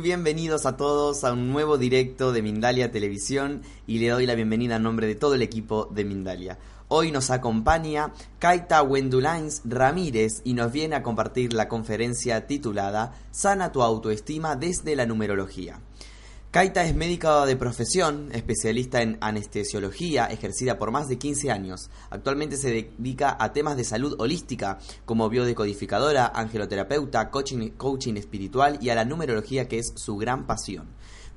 Bienvenidos a todos a un nuevo directo de Mindalia Televisión y le doy la bienvenida en nombre de todo el equipo de Mindalia. Hoy nos acompaña Kaita Wendulains Ramírez y nos viene a compartir la conferencia titulada Sana tu autoestima desde la numerología. Kaita es médica de profesión, especialista en anestesiología, ejercida por más de 15 años. Actualmente se dedica a temas de salud holística, como biodecodificadora, angeloterapeuta, coaching, coaching espiritual y a la numerología, que es su gran pasión.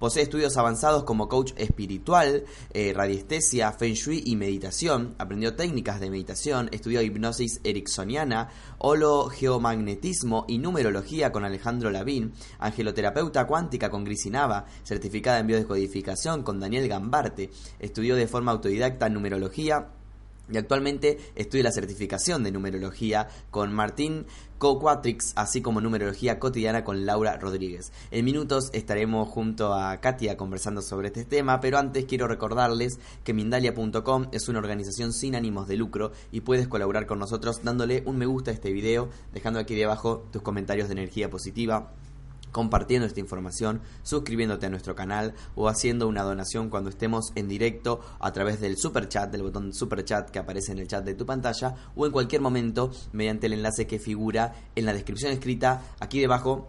Posee estudios avanzados como coach espiritual, eh, radiestesia, feng shui y meditación. Aprendió técnicas de meditación, estudió hipnosis ericksoniana, hologeomagnetismo y numerología con Alejandro Lavín, angeloterapeuta cuántica con Grisinava, certificada en biodescodificación con Daniel Gambarte. Estudió de forma autodidacta numerología y actualmente estudia la certificación de numerología con Martín Coquatrix, así como numerología cotidiana con Laura Rodríguez. En minutos estaremos junto a Katia conversando sobre este tema, pero antes quiero recordarles que Mindalia.com es una organización sin ánimos de lucro y puedes colaborar con nosotros dándole un me gusta a este video, dejando aquí debajo tus comentarios de energía positiva compartiendo esta información, suscribiéndote a nuestro canal o haciendo una donación cuando estemos en directo a través del super chat, del botón super chat que aparece en el chat de tu pantalla o en cualquier momento mediante el enlace que figura en la descripción escrita aquí debajo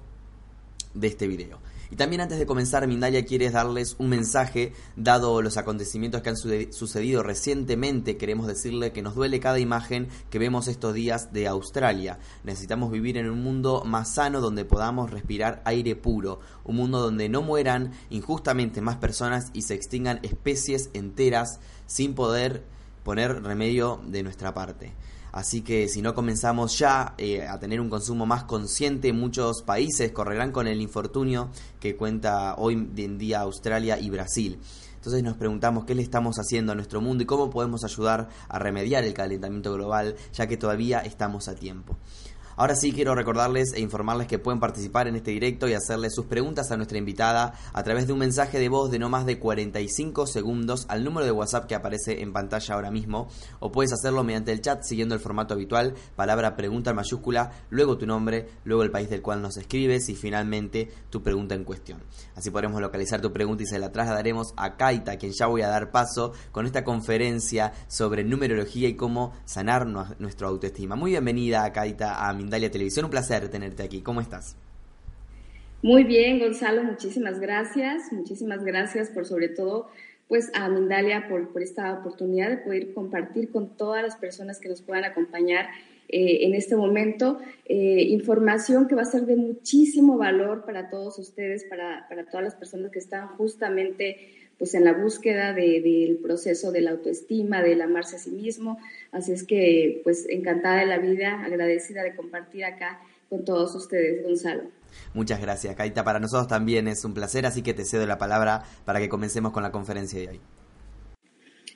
de este video. Y también antes de comenzar, Mindalia quiere darles un mensaje, dado los acontecimientos que han sucedido recientemente, queremos decirle que nos duele cada imagen que vemos estos días de Australia. Necesitamos vivir en un mundo más sano donde podamos respirar aire puro, un mundo donde no mueran injustamente más personas y se extingan especies enteras sin poder poner remedio de nuestra parte. Así que si no comenzamos ya eh, a tener un consumo más consciente, muchos países correrán con el infortunio que cuenta hoy en día Australia y Brasil. Entonces nos preguntamos qué le estamos haciendo a nuestro mundo y cómo podemos ayudar a remediar el calentamiento global, ya que todavía estamos a tiempo. Ahora sí quiero recordarles e informarles que pueden participar en este directo y hacerle sus preguntas a nuestra invitada a través de un mensaje de voz de no más de 45 segundos al número de WhatsApp que aparece en pantalla ahora mismo o puedes hacerlo mediante el chat siguiendo el formato habitual, palabra pregunta mayúscula, luego tu nombre, luego el país del cual nos escribes y finalmente tu pregunta en cuestión. Así podremos localizar tu pregunta y se la trasladaremos a Kaita, quien ya voy a dar paso con esta conferencia sobre numerología y cómo sanar nuestra autoestima. Muy bienvenida Kaita a Mindalia Televisión. Un placer tenerte aquí. ¿Cómo estás? Muy bien, Gonzalo, muchísimas gracias. Muchísimas gracias por sobre todo pues a Mindalia por, por esta oportunidad de poder compartir con todas las personas que nos puedan acompañar eh, en este momento eh, información que va a ser de muchísimo valor para todos ustedes, para, para todas las personas que están justamente pues en la búsqueda del de, proceso de la autoestima, del amarse a sí mismo. Así es que pues encantada de la vida, agradecida de compartir acá con todos ustedes, Gonzalo. Muchas gracias, Kaita. Para nosotros también es un placer, así que te cedo la palabra para que comencemos con la conferencia de hoy.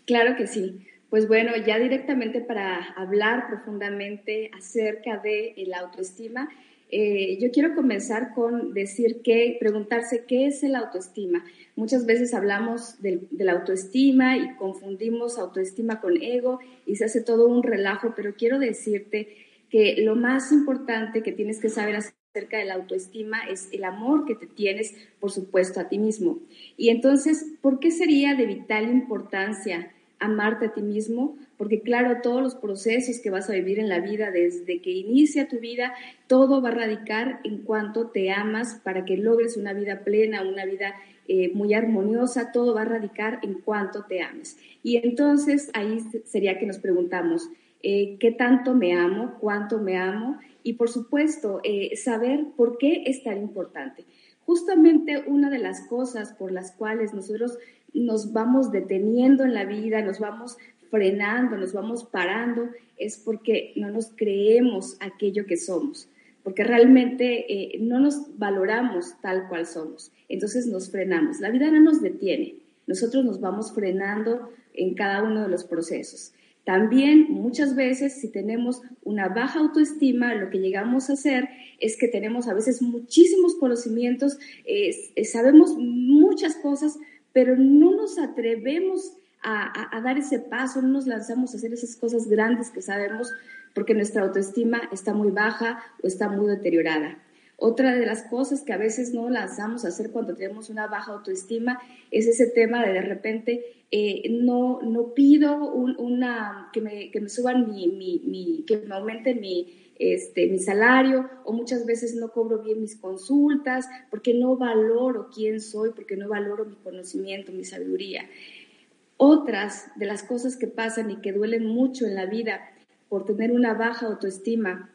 Claro que sí. Pues bueno, ya directamente para hablar profundamente acerca de la autoestima, eh, yo quiero comenzar con decir que, preguntarse qué es el autoestima. Muchas veces hablamos de, la autoestima y confundimos autoestima con ego y se hace todo un relajo, pero quiero decirte que lo más importante que tienes que saber acerca de la autoestima es el amor que te tienes, por supuesto, a ti mismo. Y entonces, ¿por qué sería de vital importancia amarte a ti mismo? Porque claro, todos los procesos que vas a vivir en la vida, desde que inicia tu vida, todo va a radicar en cuanto te amas para que logres una vida plena, una vida eh, muy armoniosa, todo va a radicar en cuanto te ames. Y entonces ahí sería que nos preguntamos, eh, ¿qué tanto me amo? ¿Cuánto me amo? Y por supuesto, eh, saber por qué es tan importante. Justamente una de las cosas por las cuales nosotros nos vamos deteniendo en la vida, nos vamos frenando, nos vamos parando, es porque no nos creemos aquello que somos, porque realmente eh, no nos valoramos tal cual somos. Entonces nos frenamos. La vida no nos detiene, nosotros nos vamos frenando en cada uno de los procesos. También muchas veces si tenemos una baja autoestima, lo que llegamos a hacer es que tenemos a veces muchísimos conocimientos, eh, sabemos muchas cosas, pero no nos atrevemos a, dar ese paso, no nos lanzamos a hacer esas cosas grandes que sabemos porque nuestra autoestima está muy baja o está muy deteriorada. Otra de las cosas que a veces no lanzamos a hacer cuando tenemos una baja autoestima es ese tema de de repente eh, no, no pido una, que, me, que me suban mi, que me aumenten mi, este, mi salario o muchas veces no cobro bien mis consultas porque no valoro quién soy, porque no valoro mi conocimiento, mi sabiduría. Otras de las cosas que pasan y que duelen mucho en la vida por tener una baja autoestima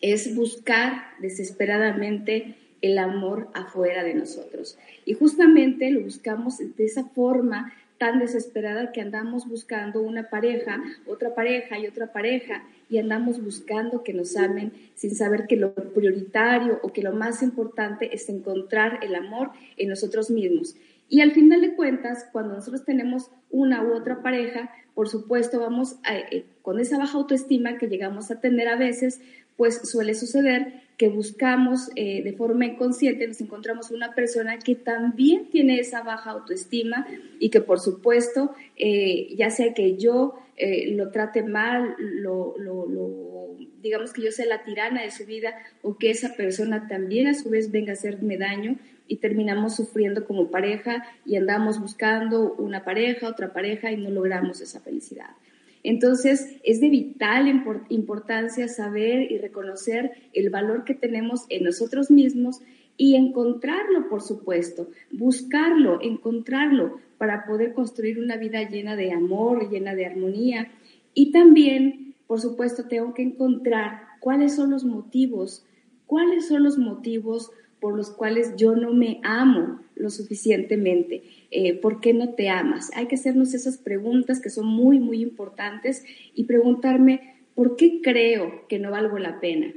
es buscar desesperadamente el amor afuera de nosotros. Y justamente lo buscamos de esa forma tan desesperada que andamos buscando una pareja, otra pareja y otra pareja, y andamos buscando que nos amen sin saber que lo prioritario o que lo más importante es encontrar el amor en nosotros mismos. Y al final de cuentas, cuando nosotros tenemos una u otra pareja, por supuesto vamos eh, con esa baja autoestima que llegamos a tener a veces, pues suele suceder que buscamos eh, de forma inconsciente, nos encontramos una persona que también tiene esa baja autoestima y que por supuesto, eh, ya sea que yo lo trate mal, lo, digamos que yo sea la tirana de su vida o que esa persona también a su vez venga a hacerme daño, y terminamos sufriendo como pareja y andamos buscando una pareja, otra pareja y no logramos esa felicidad. Entonces, es de vital importancia saber y reconocer el valor que tenemos en nosotros mismos y encontrarlo, por supuesto, buscarlo, encontrarlo para poder construir una vida llena de amor, llena de armonía. Y también, por supuesto, tengo que encontrar cuáles son los motivos, cuáles son los motivos por los cuales yo no me amo lo suficientemente. Eh, ¿Por qué no te amas? Hay que hacernos esas preguntas que son muy, muy importantes y preguntarme, ¿por qué creo que no valgo la pena?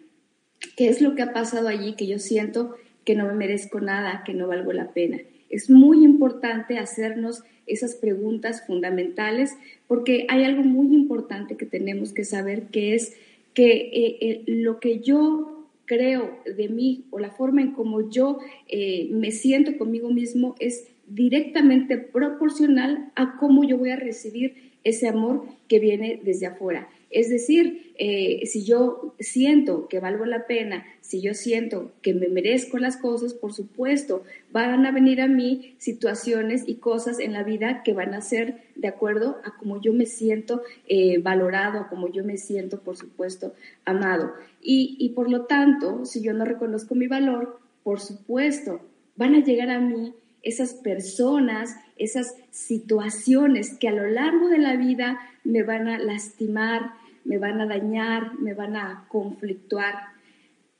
¿Qué es lo que ha pasado allí que yo siento que no me merezco nada, que no valgo la pena? Es muy importante hacernos esas preguntas fundamentales porque hay algo muy importante que tenemos que saber que es que eh, eh, lo que yo creo de mí o la forma en como yo eh, me siento conmigo mismo es directamente proporcional a cómo yo voy a recibir ese amor que viene desde afuera. Es decir, eh, si yo siento que valgo la pena, si yo siento que me merezco las cosas, por supuesto, van a venir a mí situaciones y cosas en la vida que van a ser de acuerdo a cómo yo me siento eh, valorado, como yo me siento, por supuesto, amado. Y, y por lo tanto, si yo no reconozco mi valor, por supuesto, van a llegar a mí esas personas, esas situaciones que a lo largo de la vida me van a lastimar, me van a dañar, me van a conflictuar.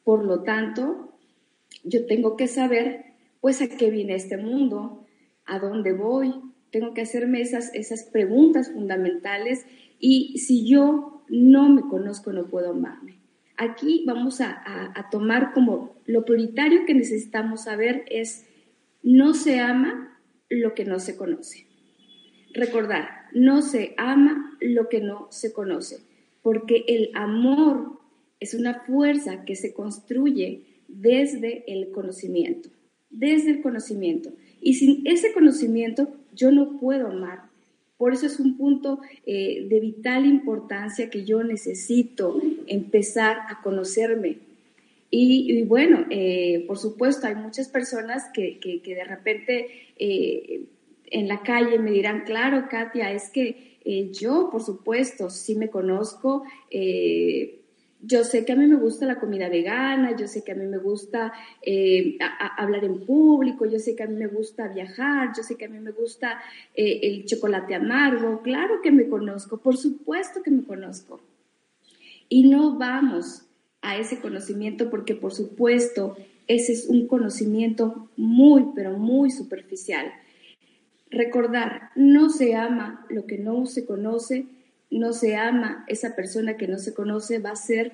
Por lo tanto, yo tengo que saber, pues, a qué viene este mundo, a dónde voy. Tengo que hacerme esas, esas preguntas fundamentales y si yo no me conozco, no puedo amarme. Aquí vamos a, a tomar como lo prioritario que necesitamos saber es, no se ama lo que no se conoce. Recordar, no se ama lo que no se conoce, porque el amor es una fuerza que se construye desde el conocimiento, desde el conocimiento. Y sin ese conocimiento yo no puedo amar. Por eso es un punto eh, de vital importancia que yo necesito empezar a conocerme. Y, bueno, eh, por supuesto, hay muchas personas que, que, de repente eh, en la calle me dirán, claro, Katia, es que yo, por supuesto, sí me conozco, yo sé que a mí me gusta la comida vegana, yo sé que a mí me gusta eh, hablar en público, yo sé que a mí me gusta viajar, yo sé que a mí me gusta eh, el chocolate amargo, claro que me conozco, por supuesto que me conozco. Y no vamos a ese conocimiento porque por supuesto ese es un conocimiento muy, pero muy superficial. Recordar, no se ama lo que no se conoce, no se ama, esa persona que no se conoce va a ser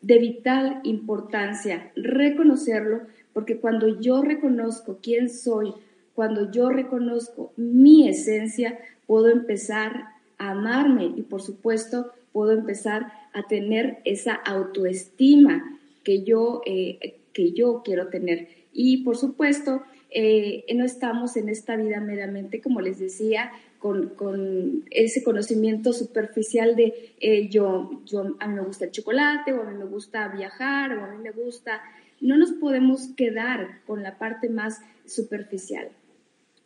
de vital importancia reconocerlo, porque cuando yo reconozco quién soy, cuando yo reconozco mi esencia, puedo empezar a amarme y por supuesto puedo empezar a tener esa autoestima que yo, eh, que yo quiero tener. Y por supuesto, eh, no estamos en esta vida meramente, como les decía, con, ese conocimiento superficial de eh, yo, yo, a mí me gusta el chocolate o a mí me gusta viajar o a mí me gusta, no nos podemos quedar con la parte más superficial.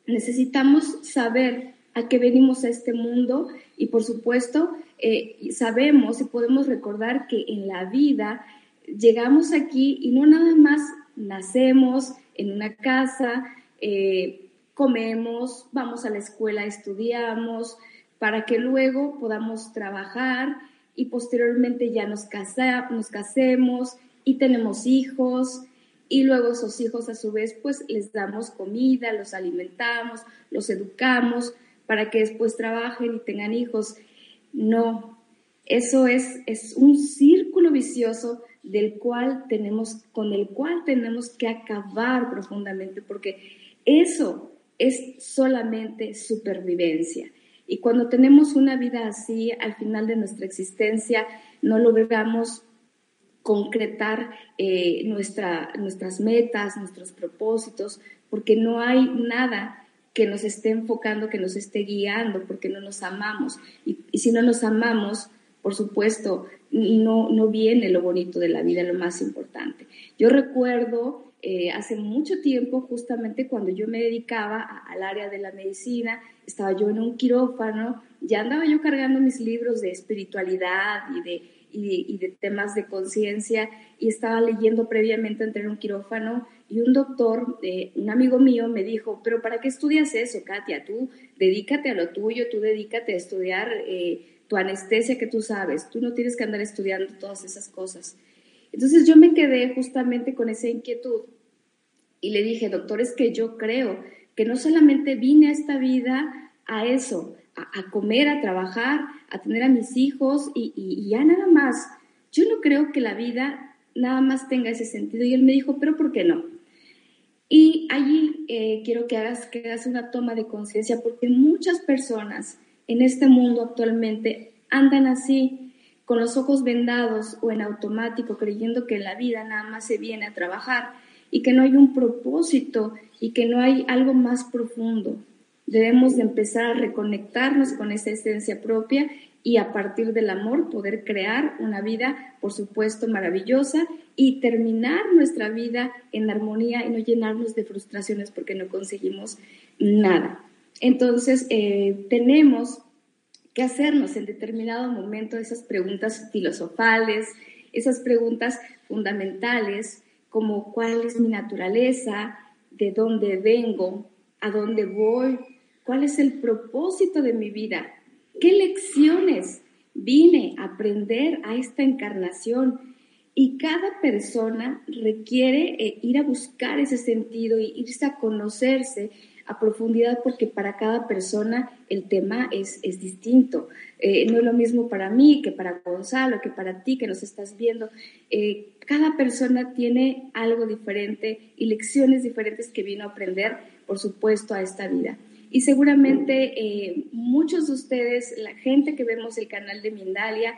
Necesitamos saber a qué venimos a este mundo y por supuesto eh, sabemos y podemos recordar que en la vida llegamos aquí y no nada más nacemos en una casa, eh, comemos, vamos a la escuela, estudiamos, para que luego podamos trabajar y posteriormente ya nos, nos casemos y tenemos hijos y luego esos hijos a su vez pues les damos comida, los alimentamos, los educamos para que después trabajen y tengan hijos. No, eso es, es un círculo vicioso del cual tenemos, con el cual tenemos que acabar profundamente porque eso es solamente supervivencia. Y cuando tenemos una vida así, al final de nuestra existencia, no logramos concretar eh, nuestra, nuestras metas, nuestros propósitos, porque no hay nada que nos esté enfocando, que nos esté guiando, porque no nos amamos. Y, y si no nos amamos, por supuesto, no, no viene lo bonito de la vida, lo más importante. Yo recuerdo eh, hace mucho tiempo, justamente cuando yo me dedicaba al área de la medicina, estaba yo en un quirófano, ya andaba yo cargando mis libros de espiritualidad y de, y de, temas de conciencia y estaba leyendo previamente entre un quirófano y un doctor, eh, un amigo mío, me dijo, pero ¿para qué estudias eso, Katia? Tú dedícate a lo tuyo, tú dedícate a estudiar eh, tu anestesia que tú sabes, tú no tienes que andar estudiando todas esas cosas. Entonces yo me quedé justamente con esa inquietud y le dije, doctor, es que yo creo que no solamente vine a esta vida a eso, a, comer, a trabajar, a tener a mis hijos y, ya nada más. Yo no creo que la vida nada más tenga ese sentido. Y él me dijo, pero ¿por qué no? Y allí eh, quiero que hagas, que hagas una toma de conciencia porque muchas personas en este mundo actualmente andan así, con los ojos vendados o en automático, creyendo que la vida nada más se viene a trabajar y que no hay un propósito y que no hay algo más profundo. Debemos de empezar a reconectarnos con esa esencia propia y a partir del amor poder crear una vida, por supuesto, maravillosa y terminar nuestra vida en armonía y no llenarnos de frustraciones porque no conseguimos nada. Entonces, eh, tenemos que hacernos en determinado momento esas preguntas filosofales, esas preguntas fundamentales, como cuál es mi naturaleza, de dónde vengo, a dónde voy, cuál es el propósito de mi vida, qué lecciones vine a aprender a esta encarnación. Y cada persona requiere eh, ir a buscar ese sentido y irse a conocerse a profundidad porque para cada persona el tema es, es distinto. Eh, no es lo mismo para mí que para Gonzalo, que para ti que nos estás viendo. Eh, cada persona tiene algo diferente y lecciones diferentes que vino a aprender, por supuesto, a esta vida. Y seguramente eh, muchos de ustedes, la gente que vemos el canal de Mindalia,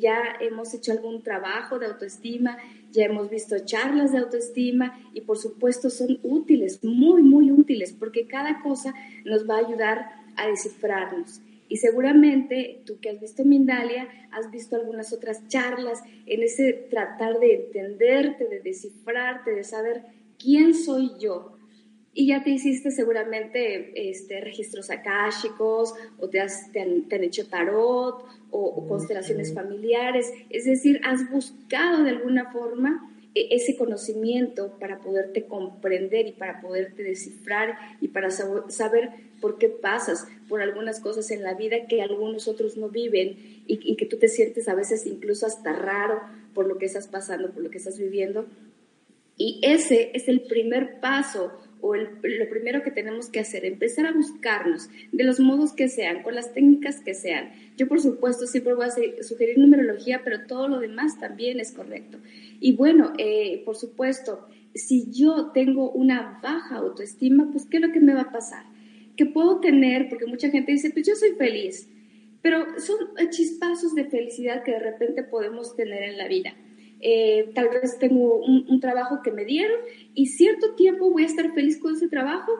ya hemos hecho algún trabajo de autoestima, ya hemos visto charlas de autoestima y por supuesto son útiles, muy, muy útiles, porque cada cosa nos va a ayudar a descifrarnos. Y seguramente tú que has visto Mindalia, has visto algunas otras charlas en ese tratar de entenderte, de descifrarte, de saber quién soy yo, y ya te hiciste seguramente este, registros akáshicos o te, han, hecho tarot o, constelaciones familiares, es decir, has buscado de alguna forma e, ese conocimiento para poderte comprender y para poderte descifrar y para saber por qué pasas por algunas cosas en la vida que algunos otros no viven y, y que tú te sientes a veces incluso hasta raro por lo que estás pasando, por lo que estás viviendo. Y ese es el primer paso o lo primero que tenemos que hacer, empezar a buscarnos de los modos que sean, con las técnicas que sean. Yo, por supuesto, siempre voy a sugerir numerología, pero todo lo demás también es correcto. Y bueno, eh, por supuesto, si yo tengo una baja autoestima, pues ¿qué es lo que me va a pasar? Que puedo tener, porque mucha gente dice, pues yo soy feliz, pero son chispazos de felicidad que de repente podemos tener en la vida. Eh, tal vez tengo un, trabajo que me dieron y cierto tiempo voy a estar feliz con ese trabajo,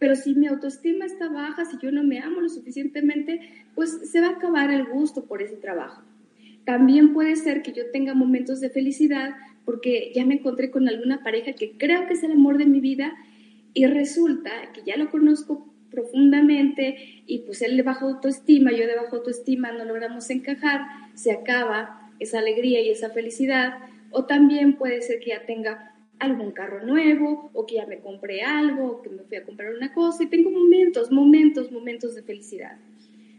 pero si mi autoestima está baja, si yo no me amo lo suficientemente, pues se va a acabar el gusto por ese trabajo. También puede ser que yo tenga momentos de felicidad porque ya me encontré con alguna pareja que creo que es el amor de mi vida y resulta que ya lo conozco profundamente y pues él de bajo autoestima, yo de bajo autoestima no logramos encajar, se acaba esa alegría y esa felicidad o también puede ser que ya tenga algún carro nuevo, o que ya me compré algo, o que me fui a comprar una cosa, y tengo momentos, momentos, momentos de felicidad.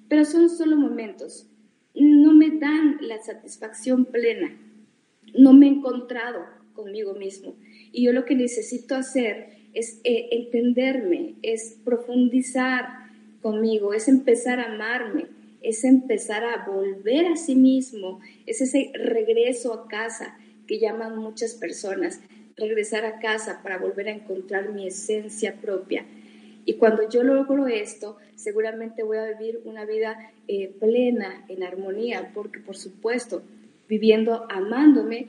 Pero son solo momentos. No me dan la satisfacción plena. No me he encontrado conmigo mismo. Y yo lo que necesito hacer es eh, entenderme, es profundizar conmigo, es empezar a amarme, es empezar a volver a sí mismo, es ese regreso a casa, que llaman muchas personas, regresar a casa para volver a encontrar mi esencia propia. Y cuando yo logro esto, seguramente voy a vivir una vida eh, plena, en armonía, porque por supuesto, viviendo amándome,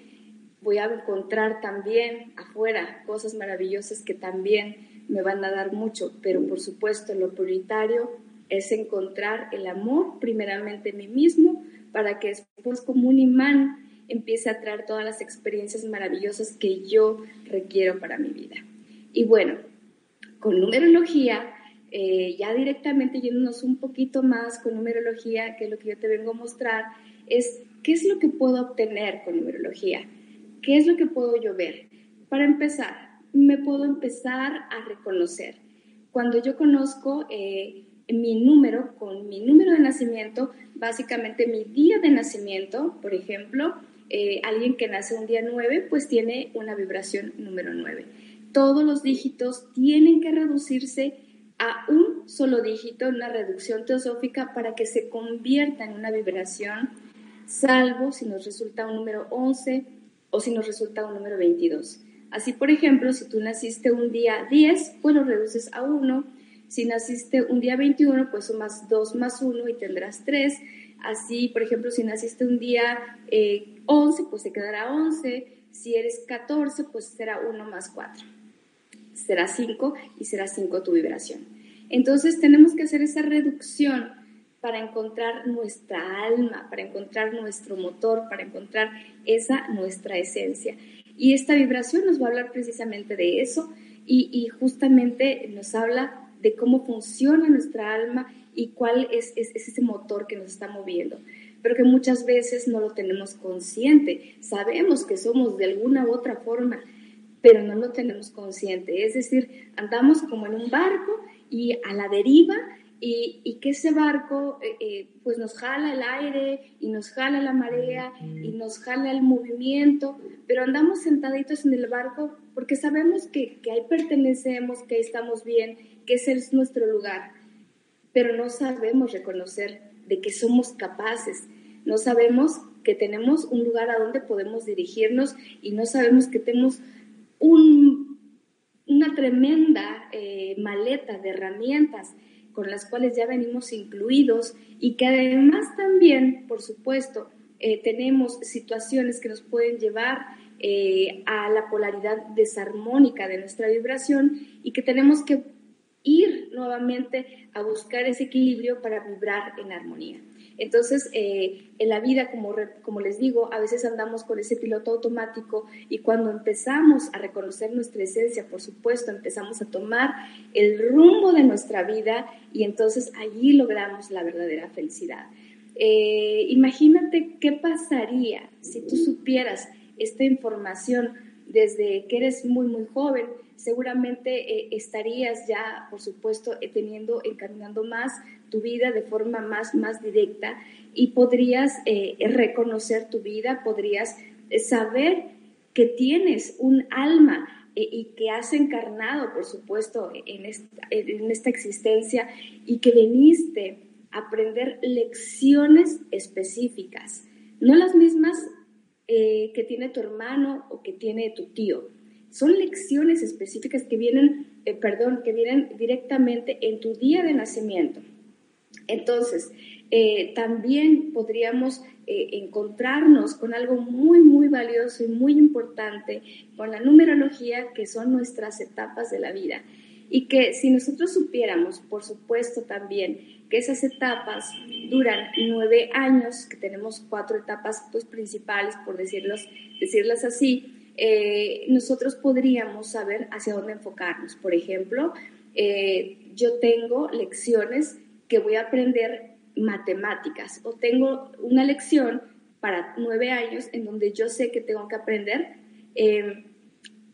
voy a encontrar también afuera cosas maravillosas que también me van a dar mucho, pero por supuesto lo prioritario es encontrar el amor primeramente en mí mismo para que después como un imán empiece a traer todas las experiencias maravillosas que yo requiero para mi vida. Y bueno, con numerología, eh, ya directamente yéndonos un poquito más con numerología, que es lo que yo te vengo a mostrar, es qué es lo que puedo obtener con numerología, qué es lo que puedo yo ver. Para empezar, me puedo empezar a reconocer. Cuando yo conozco eh, mi número, con mi número de nacimiento, básicamente mi día de nacimiento, por ejemplo, eh, alguien que nace un día 9, pues tiene una vibración número 9. Todos los dígitos tienen que reducirse a un solo dígito, una reducción teosófica, para que se convierta en una vibración, salvo si nos resulta un número 11 o si nos resulta un número 22. Así, por ejemplo, si tú naciste un día 10, pues lo reduces a 1. Si naciste un día 21, pues sumas 2 más 1 y tendrás 3. Así, por ejemplo, si naciste un día eh, 11, pues se quedará 11. Si eres 14, pues será 1 más 4. Será 5 y será 5 tu vibración. Entonces tenemos que hacer esa reducción para encontrar nuestra alma, para encontrar nuestro motor, para encontrar esa nuestra esencia. Y esta vibración nos va a hablar precisamente de eso y, y justamente nos habla de cómo funciona nuestra alma y cuál es, es, ese motor que nos está moviendo, pero que muchas veces no lo tenemos consciente. Sabemos que somos de alguna u otra forma, pero no lo tenemos consciente. Es decir, andamos como en un barco y a la deriva y, y que ese barco eh, eh, pues nos jala el aire y nos jala la marea y nos jala el movimiento, pero andamos sentaditos en el barco porque sabemos que, que ahí pertenecemos, que ahí estamos bien, que ese es nuestro lugar pero no sabemos reconocer de que somos capaces, no sabemos que tenemos un lugar a donde podemos dirigirnos y no sabemos que tenemos una tremenda eh, maleta de herramientas con las cuales ya venimos incluidos y que además también, por supuesto, eh, tenemos situaciones que nos pueden llevar eh, a la polaridad desarmónica de nuestra vibración y que tenemos que ir nuevamente a buscar ese equilibrio para vibrar en armonía. Entonces, eh, en la vida, como, les digo, a veces andamos con ese piloto automático y cuando empezamos a reconocer nuestra esencia, por supuesto, empezamos a tomar el rumbo de nuestra vida y entonces allí logramos la verdadera felicidad. Eh, imagínate qué pasaría si tú supieras esta información desde que eres muy, muy joven, seguramente eh, estarías ya, por supuesto, eh, teniendo, encaminando más tu vida de forma más, más directa y podrías eh, reconocer tu vida, podrías saber que tienes un alma y que has encarnado, por supuesto, en esta, en esta existencia y que viniste a aprender lecciones específicas, no las mismas que tiene tu hermano o que tiene tu tío, son lecciones específicas que vienen, eh, perdón, que vienen directamente en tu día de nacimiento. Entonces, eh, también podríamos eh, encontrarnos con algo muy, muy valioso y muy importante con la numerología, que son nuestras etapas de la vida. Y que si nosotros supiéramos, por supuesto también, que esas etapas duran nueve años, que tenemos cuatro etapas pues, principales, por decirlos, decirlas así, eh, nosotros podríamos saber hacia dónde enfocarnos. Por ejemplo, eh, yo tengo lecciones que voy a aprender matemáticas o tengo una lección para nueve años en donde yo sé que tengo que aprender em,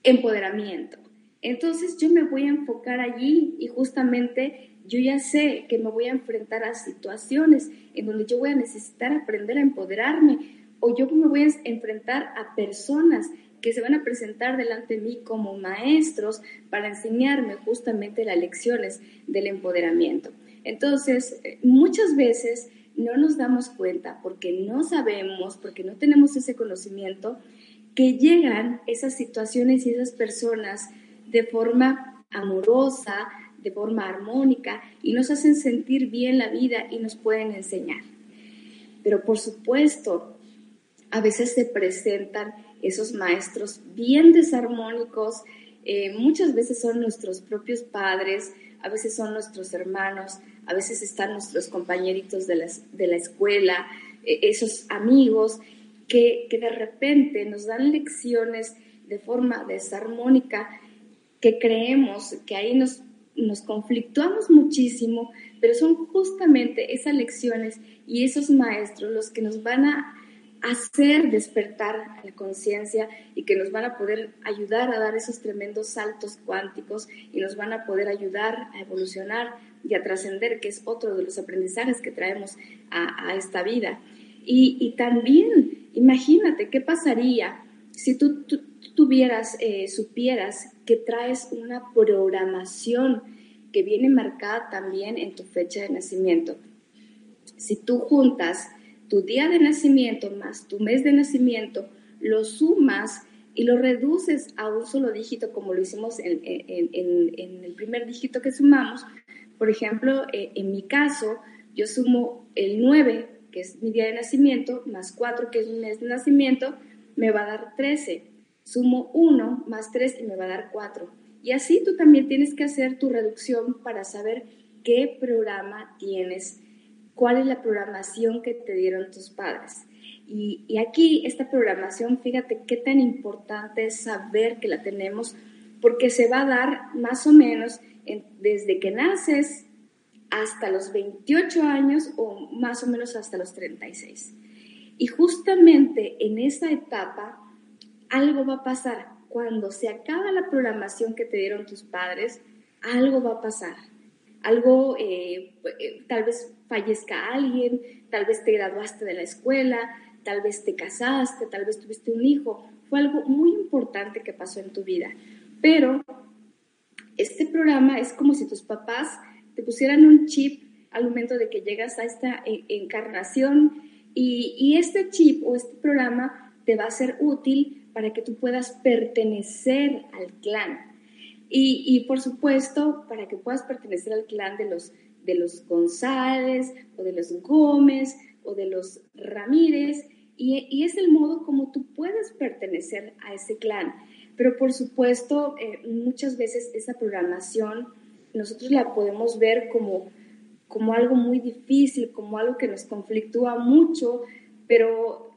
empoderamiento. Entonces yo me voy a enfocar allí y justamente yo ya sé que me voy a enfrentar a situaciones en donde yo voy a necesitar aprender a empoderarme o yo me voy a enfrentar a personas que se van a presentar delante de mí como maestros para enseñarme justamente las lecciones del empoderamiento. Entonces, eh, muchas veces no nos damos cuenta porque no sabemos, porque no tenemos ese conocimiento, que llegan esas situaciones y esas personas de forma amorosa, de forma armónica y nos hacen sentir bien la vida y nos pueden enseñar. Pero por supuesto, a veces se presentan esos maestros bien desarmónicos, eh, muchas veces son nuestros propios padres, a veces son nuestros hermanos, a veces están nuestros compañeritos de la, de la escuela, eh, esos amigos que, que, de repente nos dan lecciones de forma desarmónica que creemos que ahí nos, nos conflictuamos muchísimo, pero son justamente esas lecciones y esos maestros los que nos van a hacer despertar la conciencia y que nos van a poder ayudar a dar esos tremendos saltos cuánticos y nos van a poder ayudar a evolucionar y a trascender, que es otro de los aprendizajes que traemos a, esta vida. Y, también, imagínate, ¿qué pasaría si tú, tuvieras, eh, supieras que traes una programación que viene marcada también en tu fecha de nacimiento? Si tú juntas tu día de nacimiento más tu mes de nacimiento, lo sumas y lo reduces a un solo dígito como lo hicimos en, el primer dígito que sumamos. Por ejemplo, eh, en mi caso, yo sumo el 9, que es mi día de nacimiento, más 4, que es mi mes de nacimiento, me va a dar 13. Sumo 1 más 3 y me va a dar 4. Y así tú también tienes que hacer tu reducción para saber qué programa tienes cuál es la programación que te dieron tus padres. Y, aquí esta programación, fíjate qué tan importante es saber que la tenemos, porque se va a dar más o menos desde que naces hasta los 28 años o más o menos hasta los 36. Y justamente en esa etapa algo va a pasar. Cuando se acaba la programación que te dieron tus padres, algo va a pasar algo, eh, eh, tal vez fallezca alguien, tal vez te graduaste de la escuela, tal vez te casaste, tal vez tuviste un hijo. Fue algo muy importante que pasó en tu vida. Pero este programa es como si tus papás te pusieran un chip al momento de que llegas a esta eh, encarnación y, y este chip o este programa te va a ser útil para que tú puedas pertenecer al clan y, por supuesto, para que puedas pertenecer al clan de los, de los González o de los Gómez o de los Ramírez y, es el modo como tú puedes pertenecer a ese clan. Pero por supuesto, eh, muchas veces esa programación nosotros la podemos ver como, como algo muy difícil, como algo que nos conflictúa mucho, pero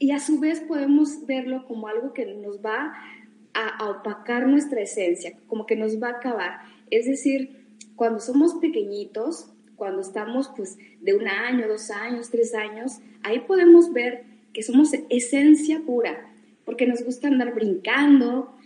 y a su vez podemos verlo como algo que nos va a, opacar nuestra esencia, como que nos va a acabar. Es decir, cuando somos pequeñitos, cuando estamos pues de un año, dos años, tres años, ahí podemos ver que somos esencia pura, porque nos gusta andar brincando,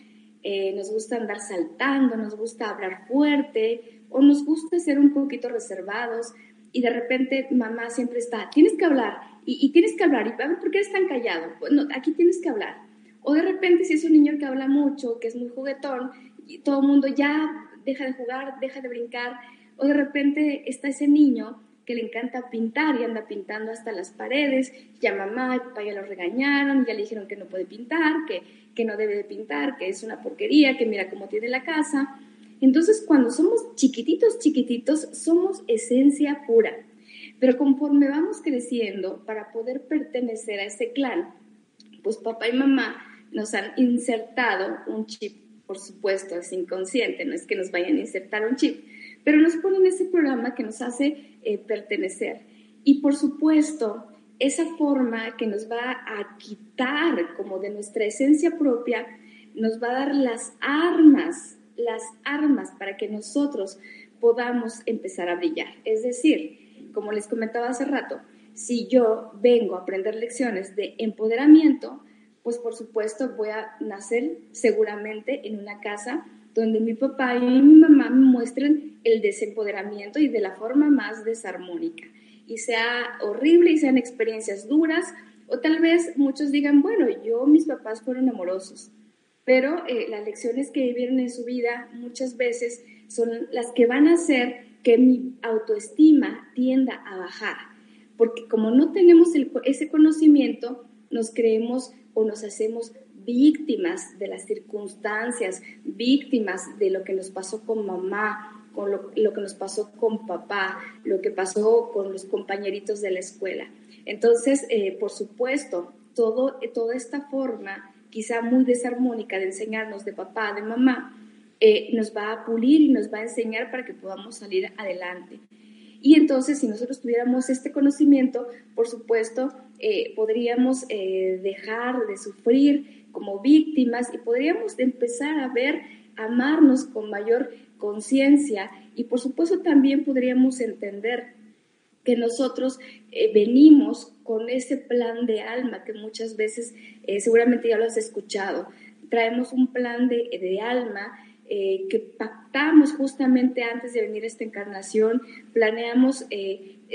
eh, nos gusta andar saltando, nos gusta hablar fuerte o nos gusta ser un poquito reservados y de repente mamá siempre está, tienes que hablar y, tienes que hablar y a ver, ¿por qué eres tan callado? Bueno, aquí tienes que hablar. O de repente si es un niño que habla mucho, que es muy juguetón, y todo el mundo ya deja de jugar, deja de brincar, o de repente está ese niño que le encanta pintar y anda pintando hasta las paredes, ya mamá y papá ya lo regañaron, ya le dijeron que no puede pintar, que, que no debe de pintar, que es una porquería, que mira cómo tiene la casa. Entonces, cuando somos chiquititos, chiquititos, somos esencia pura. Pero conforme vamos creciendo, para poder pertenecer a ese clan, pues papá y mamá nos han insertado un chip, por supuesto, es inconsciente, no es que nos vayan a insertar un chip, pero nos ponen ese programa que nos hace eh, pertenecer. Y por supuesto, esa forma que nos va a quitar como de nuestra esencia propia, nos va a dar las armas, las armas para que nosotros podamos empezar a brillar. Es decir, como les comentaba hace rato, si yo vengo a aprender lecciones de empoderamiento, pues por supuesto voy a nacer seguramente en una casa donde mi papá y mi mamá me muestren el desempoderamiento y de la forma más desarmónica. Y sea horrible y sean experiencias duras, o tal vez muchos digan, bueno, yo, mis papás fueron amorosos, pero eh, las lecciones que vivieron en su vida muchas veces son las que van a hacer que mi autoestima tienda a bajar, porque como no tenemos ese conocimiento, nos creemos o nos hacemos víctimas de las circunstancias, víctimas de lo que nos pasó con mamá, con lo, que nos pasó con papá, lo que pasó con los compañeritos de la escuela. Entonces, eh, por supuesto, todo, toda esta forma, quizá muy desarmónica de enseñarnos de papá, de mamá, eh, nos va a pulir y nos va a enseñar para que podamos salir adelante. Y entonces, si nosotros tuviéramos este conocimiento, por supuesto, eh, podríamos dejar de sufrir como víctimas y podríamos empezar a ver, amarnos con mayor conciencia y por supuesto también podríamos entender que nosotros eh, venimos con ese plan de alma que muchas veces eh, seguramente ya lo has escuchado. Traemos un plan de, de alma eh, que pactamos justamente antes de venir a esta encarnación, planeamos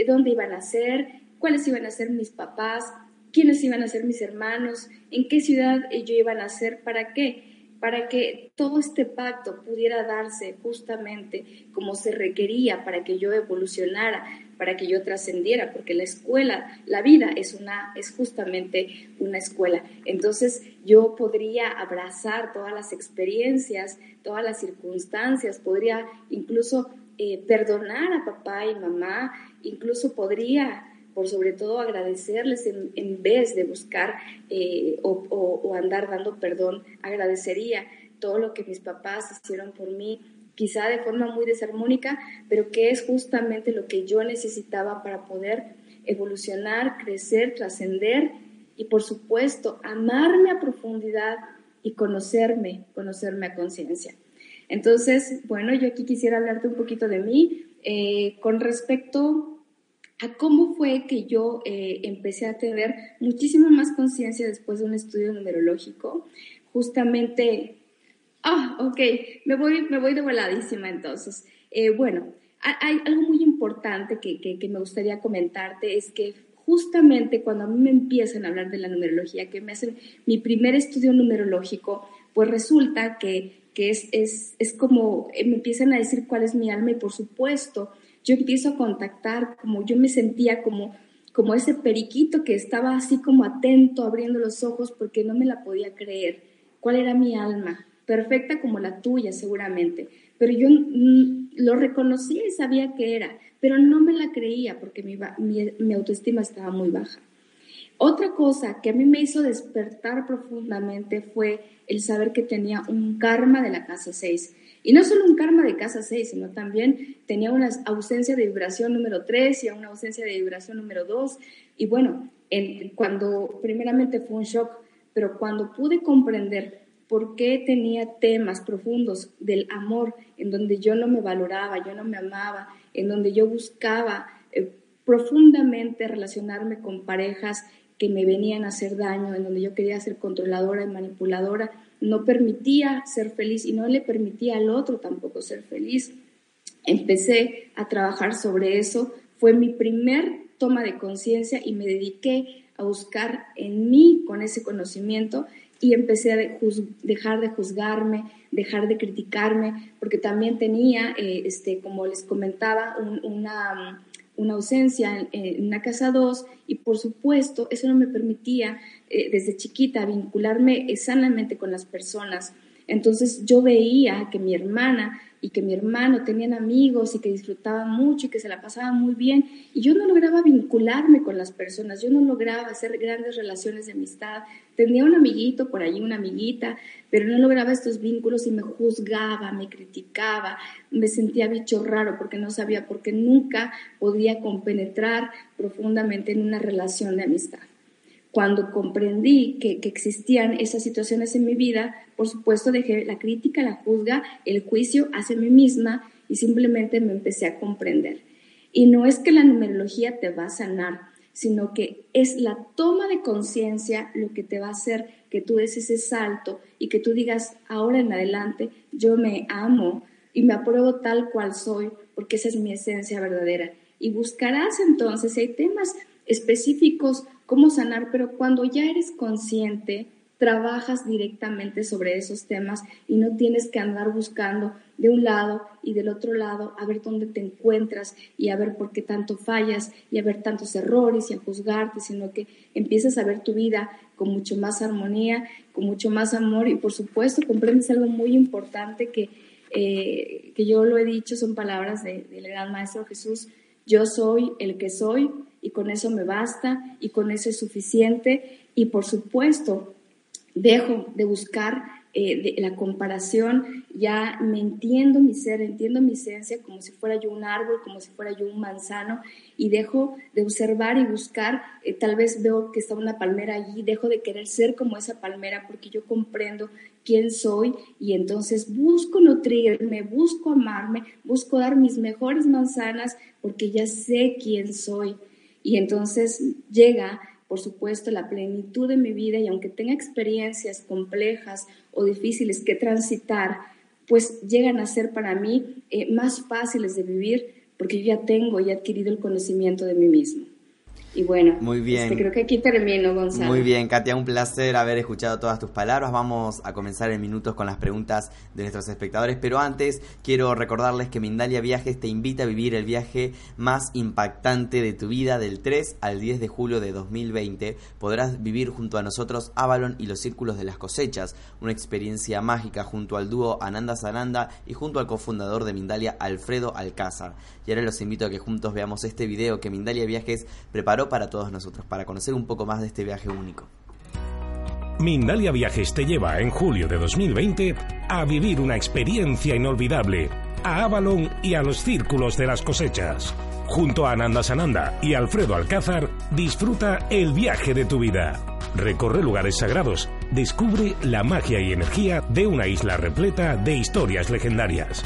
dónde iban a ser, cuáles iban a ser mis papás, quiénes iban a ser mis hermanos, en qué ciudad yo iba a nacer, para qué, para que todo este pacto pudiera darse justamente como se requería para que yo evolucionara, para que yo trascendiera, porque la escuela, la vida es una es justamente una escuela. Entonces, yo podría abrazar todas las experiencias, todas las circunstancias, podría incluso eh, perdonar a papá y mamá, incluso podría por sobre todo agradecerles en, vez de buscar eh, o, andar dando perdón, agradecería todo lo que mis papás hicieron por mí, quizá de forma muy desarmónica, pero que es justamente lo que yo necesitaba para poder evolucionar, crecer, trascender y por supuesto amarme a profundidad y conocerme, conocerme a conciencia. Entonces, bueno, yo aquí quisiera hablarte un poquito de mí eh, con respecto a cómo fue que yo eh, empecé a tener muchísima más conciencia después de un estudio numerológico. Justamente, ah, ok, me voy, me voy de voladísima entonces. Eh, bueno, hay algo muy importante que, que, me gustaría comentarte, es que justamente cuando a mí me empiezan a hablar de la numerología, que me hacen mi primer estudio numerológico, pues resulta que, que es, es, es como, me empiezan a decir cuál es mi alma y por supuesto, yo empiezo a contactar, como yo me sentía como, como ese periquito que estaba así como atento, abriendo los ojos porque no me la podía creer. ¿Cuál era mi alma? perfecta como la tuya seguramente, pero yo mm, lo reconocía y sabía que era, pero no me la creía porque mi, mi, autoestima estaba muy baja. Otra cosa que a mí me hizo despertar profundamente fue el saber que tenía un karma de la casa 6. Y no solo un karma de casa 6, sino también tenía una ausencia de vibración número 3 y una ausencia de vibración número 2. Y bueno, cuando primeramente fue un shock, pero cuando pude comprender por qué tenía temas profundos del amor en donde yo no me valoraba, yo no me amaba, en donde yo buscaba eh, profundamente relacionarme con parejas que me venían a hacer daño, en donde yo quería ser controladora y manipuladora, no permitía ser feliz y no le permitía al otro tampoco ser feliz. Empecé a trabajar sobre eso, fue mi primer toma de conciencia y me dediqué a buscar en mí con ese conocimiento y empecé a dejar de juzgarme, dejar de criticarme, porque también tenía, eh, este, como les comentaba, una, una, ausencia en, una casa 2 y por supuesto eso no me permitía eh, desde chiquita vincularme sanamente con las personas. Entonces yo veía que mi hermana y que mi hermano tenían amigos y que disfrutaban mucho y que se la pasaban muy bien y yo no lograba vincularme con las personas, yo no lograba hacer grandes relaciones de amistad. Tenía un amiguito por allí, una amiguita, pero no lograba estos vínculos y me juzgaba, me criticaba, me sentía bicho raro porque no sabía, porque nunca podía compenetrar profundamente en una relación de amistad. Cuando comprendí que, existían esas situaciones en mi vida, por supuesto dejé la crítica, la juzga, el juicio hacia mí misma y simplemente me empecé a comprender. Y no es que la numerología te va a sanar, sino que es la toma de conciencia lo que te va a hacer que tú des ese salto y que tú digas, ahora en adelante, yo me amo y me apruebo tal cual soy, porque esa es mi esencia verdadera. Y buscarás entonces, si hay temas específicos cómo sanar, pero cuando ya eres consciente, trabajas directamente sobre esos temas y no tienes que andar buscando de un lado y del otro lado a ver dónde te encuentras y a ver por qué tanto fallas y a ver tantos errores y a juzgarte, sino que empiezas a ver tu vida con mucho más armonía, con mucho más amor. Y por supuesto comprendes algo muy importante que, eh, que yo lo he dicho, son palabras del gran Maestro Jesús, yo soy el que soy y con eso me basta y con eso es suficiente. Y por supuesto dejo de buscar eh, la comparación, ya me entiendo mi ser, entiendo mi esencia como si fuera yo un árbol, como si fuera yo un manzano y dejo de observar y buscar, eh, tal vez veo que está una palmera allí, dejo de querer ser como esa palmera porque yo comprendo quién soy y entonces busco nutrirme, busco amarme, busco dar mis mejores manzanas porque ya sé quién soy. Y entonces llega, por supuesto, la plenitud de mi vida y aunque tenga experiencias complejas o difíciles que transitar, pues llegan a ser para mí eh, más fáciles de vivir porque yo ya tengo y he adquirido el conocimiento de mí mismo. Y bueno, muy bien. Este, creo que aquí termino, Gonzalo. Muy bien, Katia, un placer haber escuchado todas tus palabras. Vamos a comenzar en minutos con las preguntas de nuestros espectadores, pero antes quiero recordarles que Mindalia Viajes te invita a vivir el viaje más impactante de tu vida del 3 al 10 de julio de 2020. Podrás vivir junto a nosotros Avalon y los Círculos de las Cosechas, una experiencia mágica junto al dúo Ananda Sananda y junto al cofundador de Mindalia, Alfredo Alcázar. Y ahora los invito a que juntos veamos este video que Mindalia Viajes preparó para todos nosotros, para conocer un poco más de este viaje único. Mindalia Viajes te lleva en julio de 2020 a vivir una experiencia inolvidable a Avalon y a los círculos de las cosechas. Junto a Ananda Sananda y Alfredo Alcázar, disfruta el viaje de tu vida. Recorre lugares sagrados, descubre la magia y energía de una isla repleta de historias legendarias.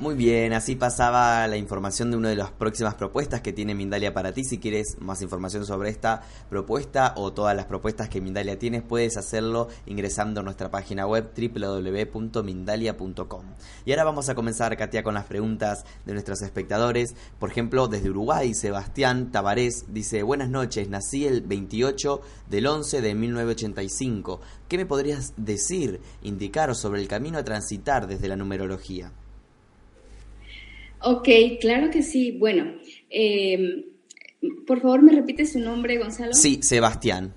Muy bien, así pasaba la información de una de las próximas propuestas que tiene Mindalia para ti. Si quieres más información sobre esta propuesta o todas las propuestas que Mindalia tiene, puedes hacerlo ingresando a nuestra página web www.mindalia.com. Y ahora vamos a comenzar, Katia, con las preguntas de nuestros espectadores. Por ejemplo, desde Uruguay, Sebastián Tabarés dice, buenas noches, nací el 28 del 11 de 1985. ¿Qué me podrías decir, indicar sobre el camino a transitar desde la numerología? Ok, claro que sí. Bueno, em, por favor, ¿me repites su nombre, Gonzalo? Sí, Sebastián.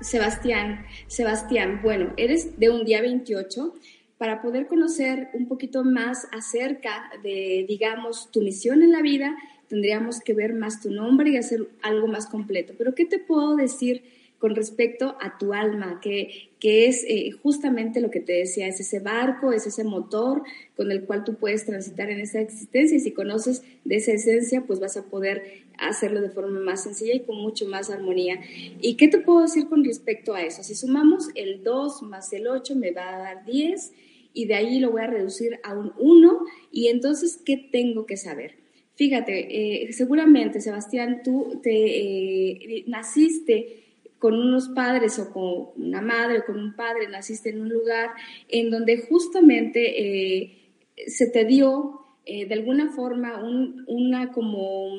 Sebastián, Sebastián, bueno, eres de un día 28. Para poder conocer un poquito más acerca de, digamos, tu misión en la vida, tendríamos que ver más tu nombre y hacer algo más completo. Pero, ¿qué te puedo decir? Con respecto a tu alma, que, que es eh, justamente lo que te decía, es ese barco, es ese motor con el cual tú puedes transitar en esa existencia y si conoces de esa esencia, pues vas a poder hacerlo de forma más sencilla y con mucho más armonía. ¿Y qué te puedo decir con respecto a eso? Si sumamos el 2 más el 8 me va a dar 10 y de ahí lo voy a reducir a un 1 y entonces, ¿qué tengo que saber? Fíjate, eh, seguramente, Sebastián, tú te eh, naciste con unos padres o con una madre o con un padre, naciste en un lugar en donde justamente eh, se te dio eh, de alguna forma una como,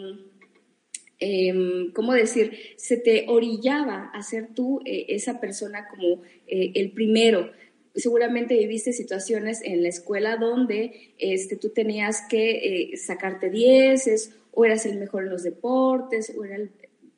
em, ¿cómo decir? Se te orillaba a ser tú eh, esa persona como el primero seguramente viviste situaciones en la escuela donde este, tú tenías que sacarte dieces, o eras el mejor en los deportes, o era el,